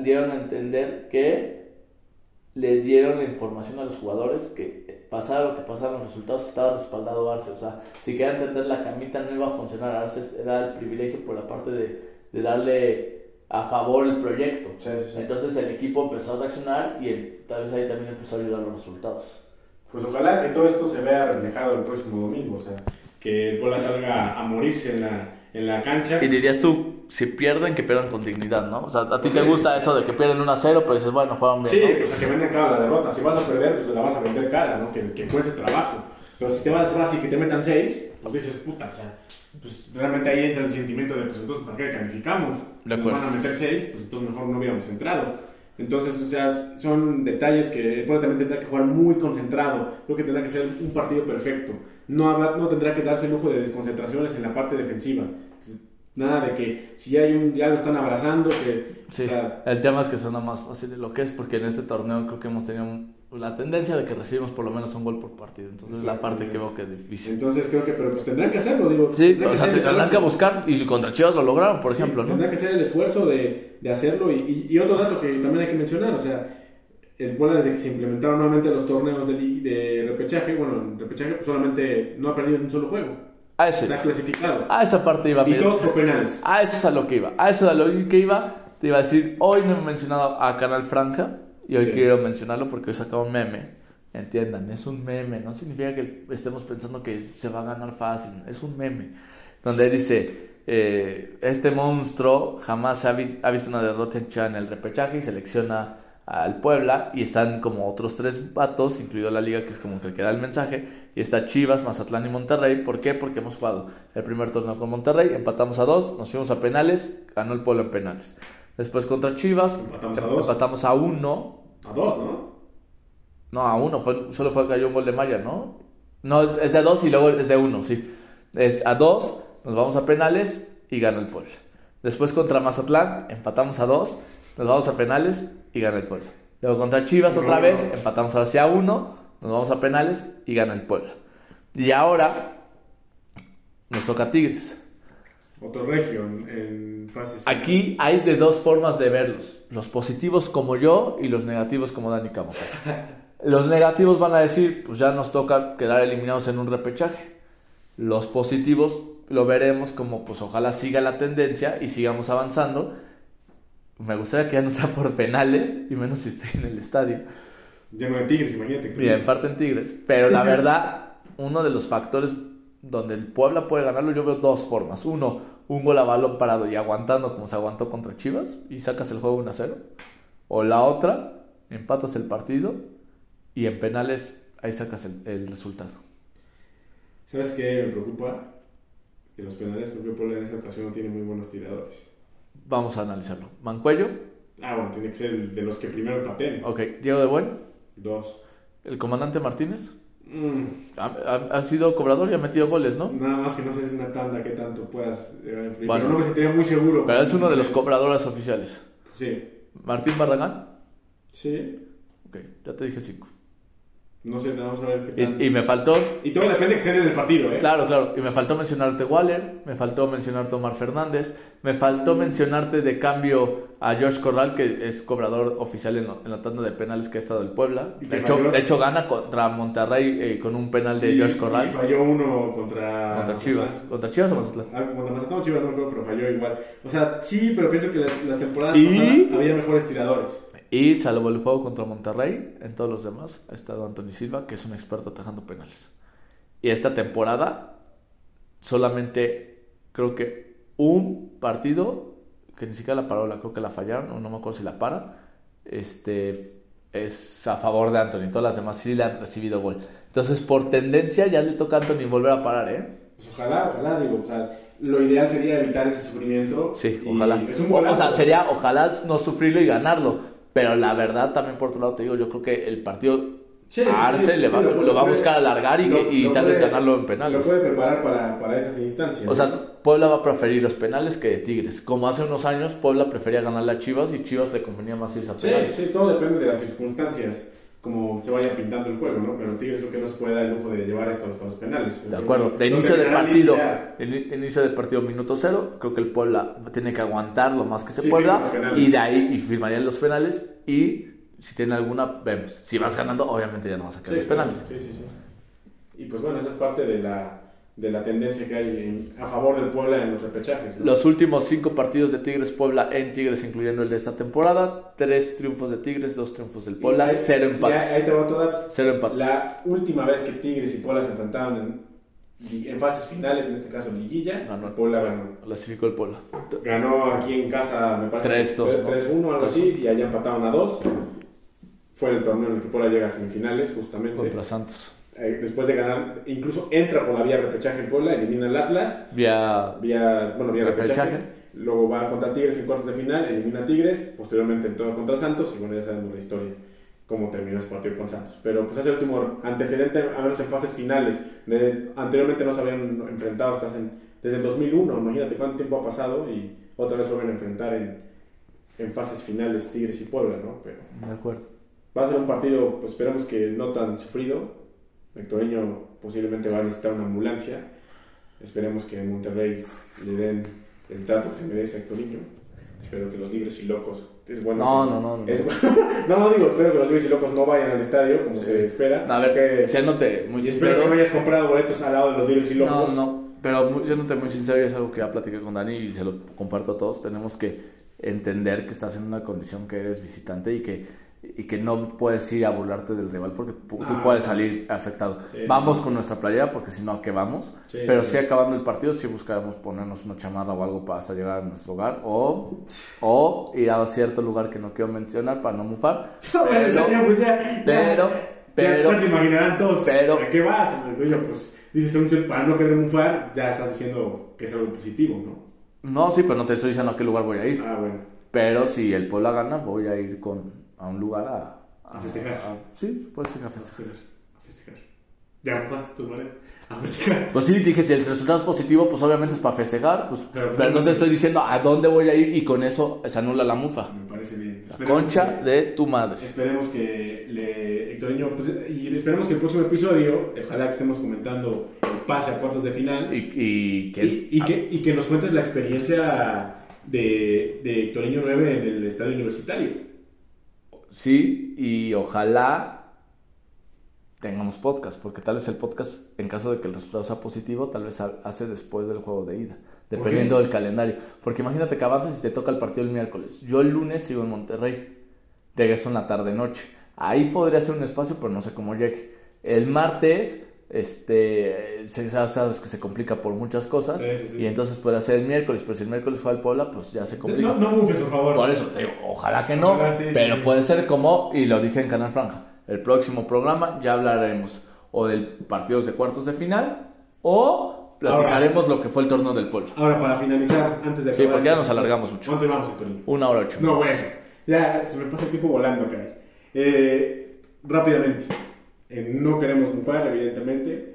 dieron a entender que le dieron la información a los jugadores que pasara lo que pasara, los resultados estaba respaldado Arce. O sea, si quería entender la camita no iba a funcionar. Arce era el privilegio por la parte de, de darle a favor el proyecto. Entonces el equipo empezó a reaccionar y tal vez ahí también empezó a ayudar los resultados. Pues ojalá que todo esto se vea reflejado el próximo domingo, o sea, que el bola salga a morirse en la, en la cancha. Y dirías tú, si pierden, que pierdan con dignidad, ¿no? O sea, a ti te gusta eso de que pierden 1 a 0, pero dices, bueno, juegan bien. Sí, pues a que venden cara la derrota. Si vas a perder, pues la vas a vender cara, ¿no? Que, que cueste trabajo. Pero si te vas fácil y que te metan 6, pues dices, puta, o sea, pues realmente ahí entra el sentimiento de, pues entonces, ¿para qué calificamos? Si nos van a meter 6, pues entonces mejor no hubiéramos entrado. Entonces, o sea, son detalles que el también tendrá que jugar muy concentrado. Creo que tendrá que ser un partido perfecto. No, no tendrá que darse el lujo de desconcentraciones en la parte defensiva. Nada de que si hay un, ya lo están abrazando, que... Sí, el tema es que suena más fácil de lo que es, porque en este torneo creo que hemos tenido la tendencia de que recibimos por lo menos un gol por partido. Entonces, es la parte que veo que es difícil. Entonces, creo que, pero pues tendrán que hacerlo, digo. Sí, o sea, tendrán que buscar, y contra Chivas lo lograron, por ejemplo, ¿no? Tendrán que hacer el esfuerzo de, de hacerlo. Y, y, otro dato que también hay que mencionar, o sea, el Puebla desde que se implementaron nuevamente los torneos de, de repechaje, bueno, repechaje pues solamente no ha perdido un solo juego. A ese. Clasificado. A esa parte iba. Y dos por penales. A eso es a lo que iba. A eso es a lo que iba. Te iba a decir, hoy no he mencionado a Canal Franca. Y hoy quiero mencionarlo porque hoy sacaba un meme. Entiendan, es un meme. No significa que estemos pensando que se va a ganar fácil. Es un meme. Donde dice, eh, este monstruo jamás ha, ha, visto una derrota en el repechaje y selecciona al Puebla y están como otros tres vatos, incluido la liga que es como que queda el mensaje, y está Chivas, Mazatlán y Monterrey. ¿Por qué? Porque hemos jugado el primer torneo con Monterrey, empatamos a dos, nos fuimos a penales, ganó el Puebla en penales. Después contra Chivas, empatamos a, dos. empatamos a uno. A dos, ¿no? No, a uno, fue, solo fue cayó un gol de Maya, ¿no? No, es de dos y luego es de uno, sí. Es a dos, nos vamos a penales y gana el Puebla. Después contra Mazatlán, empatamos a dos, nos vamos a penales y gana el Puebla. Luego contra Chivas otra vez, empatamos hacia uno, nos vamos a penales y gana el Puebla. Y ahora nos toca Tigres. Otro región en fases. Aquí hay de dos formas de verlos: los positivos como yo y los negativos como Dani Camota. Los negativos van a decir, pues ya nos toca quedar eliminados en un repechaje. Los positivos lo veremos como, pues ojalá siga la tendencia y sigamos avanzando me gustaría que ya no sea por penales y menos si estoy en el estadio. Lleno de tigres, imagínate. Bien, parte en tigres. Pero la verdad, uno de los factores donde el Puebla puede ganarlo, yo veo dos formas. Uno, un gol a balón parado y aguantando como se aguantó contra Chivas y sacas el juego 1 a 0. O la otra, empatas el partido y en penales ahí sacas el, el resultado. ¿Sabes qué me preocupa? Que los penales creo que Puebla en esta ocasión no tiene muy buenos tiradores. Vamos a analizarlo. Mancuello. Ah, bueno, tiene que ser de los que primero pateen. Ok. Diego de Buen. Dos. El comandante Martínez. Mm. Ha, sido cobrador y ha metido goles, ¿no? Nada más que no sé si una tanda que tanto puedas bueno, pero no me sentiría muy seguro. Pero es uno de los cobradores oficiales. Sí. ¿Martín Barragán? Sí. Ok, ya te dije cinco. No sé, vamos a ver qué Y, me faltó. Y todo depende que estén en el partido, ¿eh? Claro, claro. Y me faltó mencionarte Waller, me faltó mencionarte Omar Fernández, me faltó mencionarte de cambio a George Corral, que es cobrador oficial en, la tanda de penales que ha estado el Puebla. De hecho, de hecho, gana contra Monterrey eh, con un penal de George Corral. Y falló uno contra. Contra Chivas. ¿Contra Chivas o Mazatlán? Ah, contra Mazatlán Chivas no creo, pero falló igual. O sea, sí, pero pienso que las, las temporadas pasadas había mejores tiradores. Y salvo el juego contra Monterrey, en todos los demás ha estado Anthony Silva, que es un experto atajando penales. Y esta temporada, solamente creo que un partido, que ni siquiera la paró, creo que la fallaron, o no me acuerdo si la para, este, es a favor de Anthony. Todas las demás sí le han recibido gol. Entonces, por tendencia, ya le toca a Anthony volver a parar, ¿eh? Pues ojalá, ojalá, digo, o sea, lo ideal sería evitar ese sufrimiento. Sí, ojalá. o sea, sería ojalá no sufrirlo y ganarlo pero la verdad, también por otro lado te digo, yo creo que el partido Arce le va, lo, va a buscar alargar y, y tal vez ganarlo en penales. Lo puede preparar para, para esas instancias. O sea, Puebla va a preferir los penales que Tigres. Como hace unos años, Puebla prefería ganar a Chivas y Chivas le convenía más irse a penales. Sí, sí, todo depende de las circunstancias. Como se vaya pintando el juego, ¿no? Pero Tigres creo que no se puede dar el lujo de llevar esto hasta los penales. De acuerdo, de inicio del partido, el inicio del partido minuto cero, creo que el Puebla tiene que aguantar lo más que se pueda y de ahí y firmarían los penales y si tiene alguna, vemos. Si vas ganando, obviamente ya no vas a quedar los penales. Sí, sí, sí. Y pues bueno, esa es parte de la de la tendencia que hay a favor del Puebla en los repechajes. Los últimos cinco partidos de Tigres Puebla en Tigres, incluyendo el de esta temporada, tres triunfos de Tigres, dos triunfos del Puebla, cero empates. Ahí, te va todo Cero empates. La última vez que Tigres y Puebla se enfrentaron en, en fases finales, en este caso liguilla, el Puebla ganó. Clasificó el Puebla. Ganó aquí en casa, me parece. 3-2. 3-1, algo así, y allá empataron a 2. Fue el torneo en el que Puebla llega a semifinales, justamente. Contra Santos. Eh, después de ganar, incluso entra por la vía repechaje en Puebla, elimina al Atlas. Vía, vía, bueno, vía repechaje. Luego va contra Tigres en cuartos de final, elimina a Tigres. Posteriormente todo contra Santos. Y bueno, ya sabemos la historia, cómo terminó ese partido con Santos. Pero pues es el último antecedente, a menos en fases finales. De, anteriormente no se habían enfrentado hasta desde el 2001. Imagínate cuánto tiempo ha pasado y otra vez se van a enfrentar en, en fases finales Tigres y Puebla, ¿no? Pero, de acuerdo. Va a ser un partido, pues esperamos que no tan sufrido Hectoreño posiblemente va a necesitar una ambulancia. Esperemos que en Monterrey le den el trato que se merece a Hectoreño. Espero que los libres y locos. Es bueno. No, no, no. No. no, digo, espero que los libres y locos no vayan al estadio como se espera. A ver, que, siéndote muy y espero que no hayas comprado boletos al lado de los libres y locos. No, no. Pero muy, siéndote muy sincero, y es algo que ya platiqué con Dani y se lo comparto a todos. Tenemos que entender que estás en una condición que eres visitante y que y que no puedes ir a burlarte del rival porque tú ah, puedes salir afectado. vamos con nuestra playera porque si no, ¿a qué vamos? Pero si acabando el partido, sí buscaremos ponernos una chamarra o algo para hasta llegar a nuestro hogar o, o ir a cierto lugar que no quiero mencionar para no mufar. pero, pues pero, pero, ya, se imaginarán todos pero, ¿a qué vas? pues dices para no querer mufar, ya estás diciendo que es algo positivo, ¿no? No, sí, pero no te estoy diciendo a qué lugar voy a ir. Ah, bueno. Pero si el Puebla gana, voy a ir con a un lugar a... A, festejar. sí, puede ser a festejar. A festejar. Ya vas tu madre. A festejar. Pues sí, dije, si el resultado es positivo, pues obviamente es para festejar. Pues, pero, no te estoy diciendo a dónde voy a ir y con eso se anula la mufa. Me parece bien. La concha de tu madre. Esperemos que le, Hectorinho, pues, y esperemos que el próximo episodio, ojalá que estemos comentando el pase a cuartos de final. Y, y, que, y, que, y que nos cuentes la experiencia de, de Hectorinho 9 en el estadio universitario. Sí, y ojalá tengamos podcast, porque tal vez el podcast, en caso de que el resultado sea positivo, tal vez hace después del juego de ida, dependiendo del calendario. Porque imagínate que avanzas y te toca el partido el miércoles. Yo el lunes sigo en Monterrey, regreso en la tarde-noche. Ahí podría ser un espacio, pero no sé cómo llegue. El martes este se sabes que se complica por muchas cosas y entonces puede ser el miércoles pero si el miércoles fue al Puebla pues ya se complica. no, no por favor. Por eso te digo ojalá que no pero puede ser como y lo dije en Canal Franja el próximo programa ya hablaremos o del partidos de cuartos de final o platicaremos lo que fue el torneo del Puebla. Ahora para finalizar antes de sí porque ya nos alargamos mucho. ¿cuánto llevamos una hora ocho no bueno ya se me pasa el tiempo volando caray. Eh, rápidamente eh, no queremos bufar, evidentemente.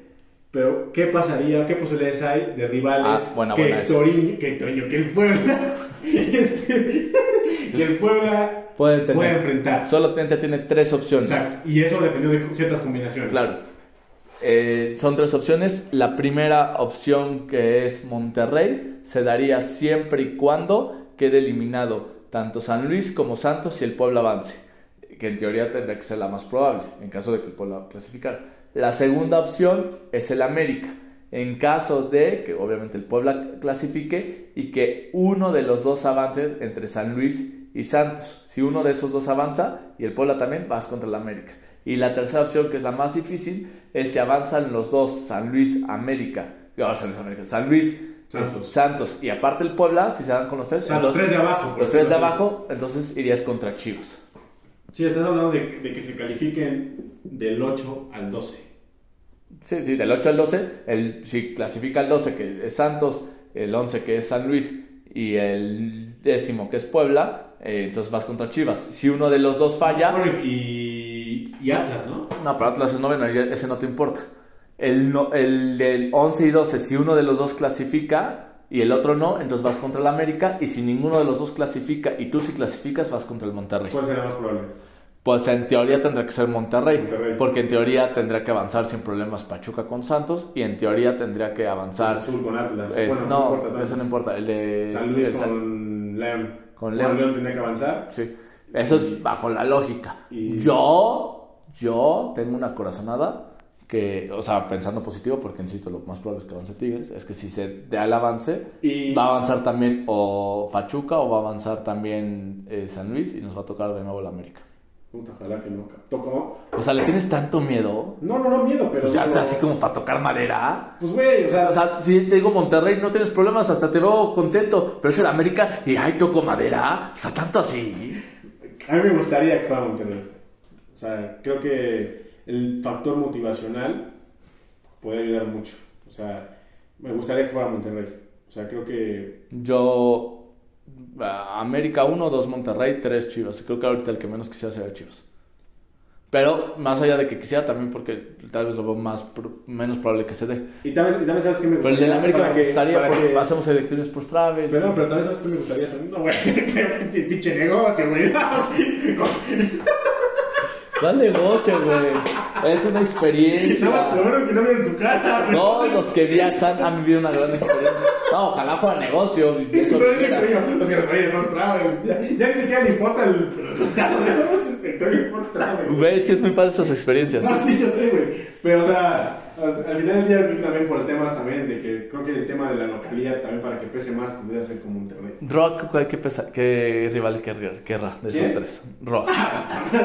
Pero, ¿qué pasaría? ¿Qué posibilidades hay de rivales ah, que, Toriño, que Toriño, que el Puebla, este, que el Puebla puede, puede enfrentar? Solo tiene tres opciones. Exacto. Y eso depende de ciertas combinaciones. Claro. Eh, son tres opciones. La primera opción, que es Monterrey, se daría siempre y cuando quede eliminado tanto San Luis como Santos y el Puebla avance que en teoría tendría que ser la más probable, en caso de que el Puebla clasificara. La segunda opción es el América, en caso de que obviamente el Puebla clasifique y que uno de los dos avance entre San Luis y Santos. Si uno de esos dos avanza y el Puebla también, vas contra el América. Y la tercera opción, que es la más difícil, es si avanzan los dos, San Luis, América, San Luis, Santos. y aparte el Puebla, si se dan con los tres. los tres de abajo. Los tres de abajo, entonces irías contra Chivas. Sí, estás hablando de, que se califiquen del 8 al 12. Sí, sí, del 8 al 12. El, si clasifica el 12, que es Santos, el 11, que es San Luis, y el décimo, que es Puebla, eh, entonces vas contra Chivas. Si uno de los dos falla. y, y Atlas, ¿no? No, pero Atlas es noveno, ese no te importa. El, no, el del 11 y 12, si uno de los dos clasifica y el otro no, entonces vas contra el América. Y si ninguno de los dos clasifica y tú sí clasificas, vas contra el Monterrey. ¿Cuál será más probable? Pues en teoría tendrá que ser Monterrey, Monterrey. porque en teoría tendría que avanzar sin problemas Pachuca con Santos y en teoría tendría que avanzar... Cruz Azul con Atlas. es- bueno, no, no, importa eso no importa, el de... San Luis el con León. con León. León tendría que avanzar. Sí, eso es bajo la lógica. Y- Yo, yo tengo una corazonada que, o sea, pensando positivo, porque insisto, lo más probable es que avance Tigres, es que si se da el avance, Y- va a avanzar también o Pachuca o va a avanzar también eh, San Luis y nos va a tocar de nuevo el América. Puta, ojalá que no. ¿Tocó? O sea, ¿le tienes tanto miedo? No, no, no, miedo, pero. Pues ya no- así como para tocar madera. Pues, güey, o sea. O sea, si te digo Monterrey, no tienes problemas, hasta te veo contento. Pero es el América y ay, toco madera. O sea, tanto así. A mí me gustaría que fuera Monterrey. O sea, creo que el factor motivacional puede ayudar mucho. O sea, me gustaría que fuera Monterrey. O sea, creo que. Yo. América 1, 2 Monterrey, 3 Chivas. Creo que ahorita el que menos quisiera sería Chivas. Pero más allá de que quisiera, también porque tal vez lo veo más menos probable que se dé. Y también, y también sabes que me Pero gustaría. el del América me que- gustaría porque que- hacemos elecciones por Traves. Perdón, pero también sabes que me gustaría. No, güey, pinche negocio, güey. ¿Cuál negocio, güey? Es una experiencia. Más, lo que no su cara, güey. Todos los que viajan han vivido una gran experiencia. No, ojalá fuera negocio. eso Pero es que, los que los reyes son travel. Ya, ya ni siquiera le importa el resultado, ¿no? Travel. Güey, es que es muy padre esas experiencias. No, sí, yo sé, güey. Pero, o sea, al, al final del día, creo que también por el tema también de que creo que el tema de la localidad también para que pese más podría ser como Monterrey. Rock, ¿cuál- ¿qué, pesa- qué rival querrá, querrá de esos ¿Quién? tres? Rock.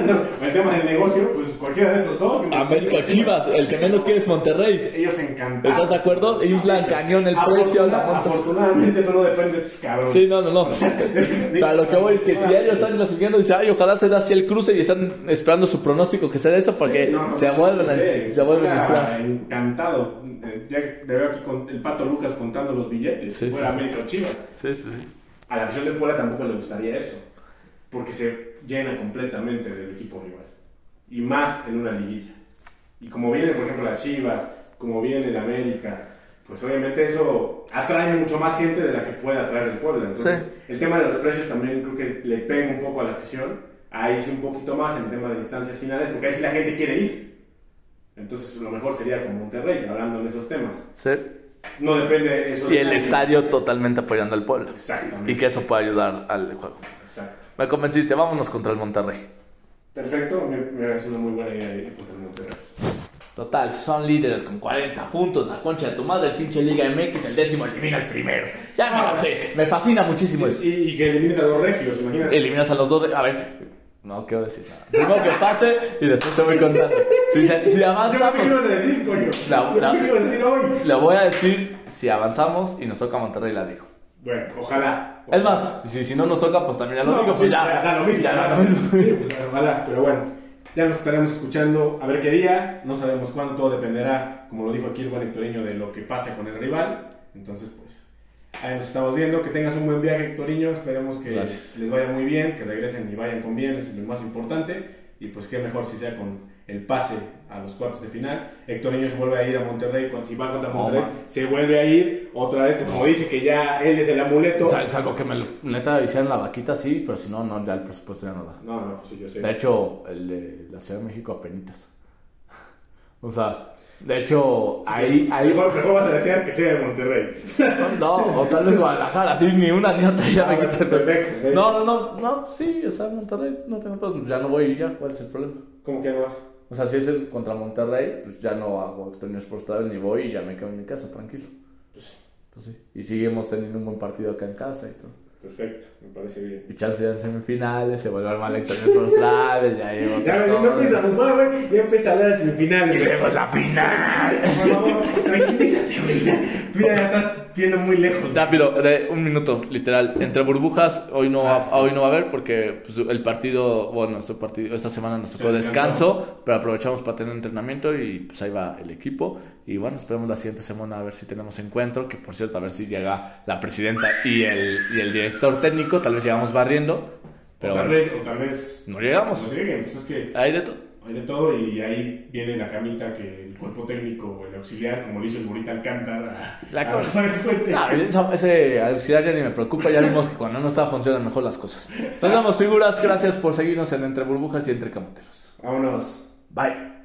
No, el tema del negocio, pues cualquiera de estos dos. América Chivas, el que menos quiere es Monterrey. Ellos encantados. ¿Estás de acuerdo? Inflan cañón el precio, Afortuna-. Afortunadamente eso no depende de estos cabrones. Sí, no, no, no. O sea, lo que voy es que si ellos están clasificando, dice, ay, ojalá se da así el cruce y están esperando su pronóstico que sea eso porque Sí, no, no, se vuelven, no a, sé, se vuelven a inflar. Encantado. Eh, Ya le veo aquí con el pato Lucas contando los billetes. Sí, si fuera sí, sí. América o Chivas. Sí, sí, sí. A la afición del Puebla tampoco le gustaría eso. Porque se llena completamente del equipo rival. Y más en una liguilla. Y como viene, por ejemplo, la Chivas, como viene el América, pues obviamente eso atrae mucho más gente de la que puede atraer el Puebla. Entonces, el tema de los precios también creo que le pega un poco a la afición. Ahí sí un poquito más en el tema de instancias finales, porque ahí sí la gente quiere ir. Entonces, lo mejor sería con Monterrey, hablando en esos temas. Sí. No depende eso Y de el estadio totalmente apoyando al pueblo. Exactamente. Y que eso pueda ayudar al juego. Exacto. Me convenciste, vámonos contra el Monterrey. Perfecto, me, me parece una muy buena idea ir contra el Monterrey. Total, son líderes con 40 puntos, la concha de tu madre, el pinche Liga MX, el décimo elimina al primero. Ya me lo sé, me fascina muchísimo eso. Y, y que elimines a los regios, imagínate. Eliminas a los dos, a ver, no quiero decir nada. Primero que pase y después te voy contando. Si, se- si Yo avanzamos, que ibas a decir, coño. La- Yo la- que ibas a decir hoy. le voy a decir si avanzamos y nos toca Monterrey, la digo. Bueno, ojalá. Es más, si, si no nos toca, pues también ya lo No, digo, pues pues sí, ya. da lo mismo. ya da lo mismo. Sí, pues ojalá, pero bueno. Ya nos estaremos escuchando a ver qué día. No sabemos cuándo, todo dependerá, como lo dijo aquí el buen de lo que pase con el rival. Entonces, pues, ahí nos estamos viendo. Que tengas un buen viaje, Hectorinho. Esperemos que Gracias. les vaya muy bien, que regresen y vayan con bien, es lo más importante. Y pues, qué mejor si sea con el pase a los cuartos de final. Hectorinho se vuelve a ir a Monterrey. Cuando, si va contra Monterrey, se vuelve a ir otra vez. Como dice que ya él es el amuleto. O sea, es algo que me neta hicieran la vaquita, sí, pero si no, no, ya el presupuesto ya no da. No, no, pues sí, yo sé. De hecho, el de la Ciudad de México apenitas. O sea, de hecho, ahí, ahí Mejor, mejor vas a desear que sea de Monterrey. no, o tal vez Guadalajara, así ni una ni otra ya me Ah, perfecto, perfecto. No, no, no, no, sí, o sea, Monterrey, no tengo problemas, ya no voy y ya, ¿cuál es el problema? ¿Cómo que no vas? O sea, si es el contra Monterrey, pues ya no hago extraños por travel ni voy y ya me quedo en mi casa, tranquilo. Pues, Pues sí. Y seguimos teniendo un buen partido acá en casa y todo. Perfecto, me parece bien. Y chance ya en semifinales, se vuelve a armar por travel, ya llevo Ya, no empieza a jugar, güey. Ya empieza a hablar de semifinales. güey. Pues la final. Por favor, tranquilízate, güey. ya. Tú ya estás viendo muy lejos. Rápido, de un minuto, literal. Entre burbujas, hoy no, va, Ah, hoy no va a haber porque pues, el partido, bueno, este partido, esta semana nos tocó descanso, pero aprovechamos para tener entrenamiento y pues ahí va el equipo. Y bueno, esperemos la siguiente semana a ver si tenemos encuentro, que por cierto, a ver si llega la presidenta y el, y el director técnico, tal vez llegamos barriendo, pero o tal bueno, vez, o tal vez no llegamos. no lleguen, pues es que Hay de todo. hay de todo y ahí viene la camita que el cuerpo técnico o el auxiliar, como lo hizo el Morita Alcántara, La cosa-. No, ese auxiliar ya ni me preocupa, ya vimos que cuando no está funcionan mejor las cosas. Nos vemos figuras, gracias por seguirnos en Entre Burbujas y Entre Camoteros. Vámonos. Bye.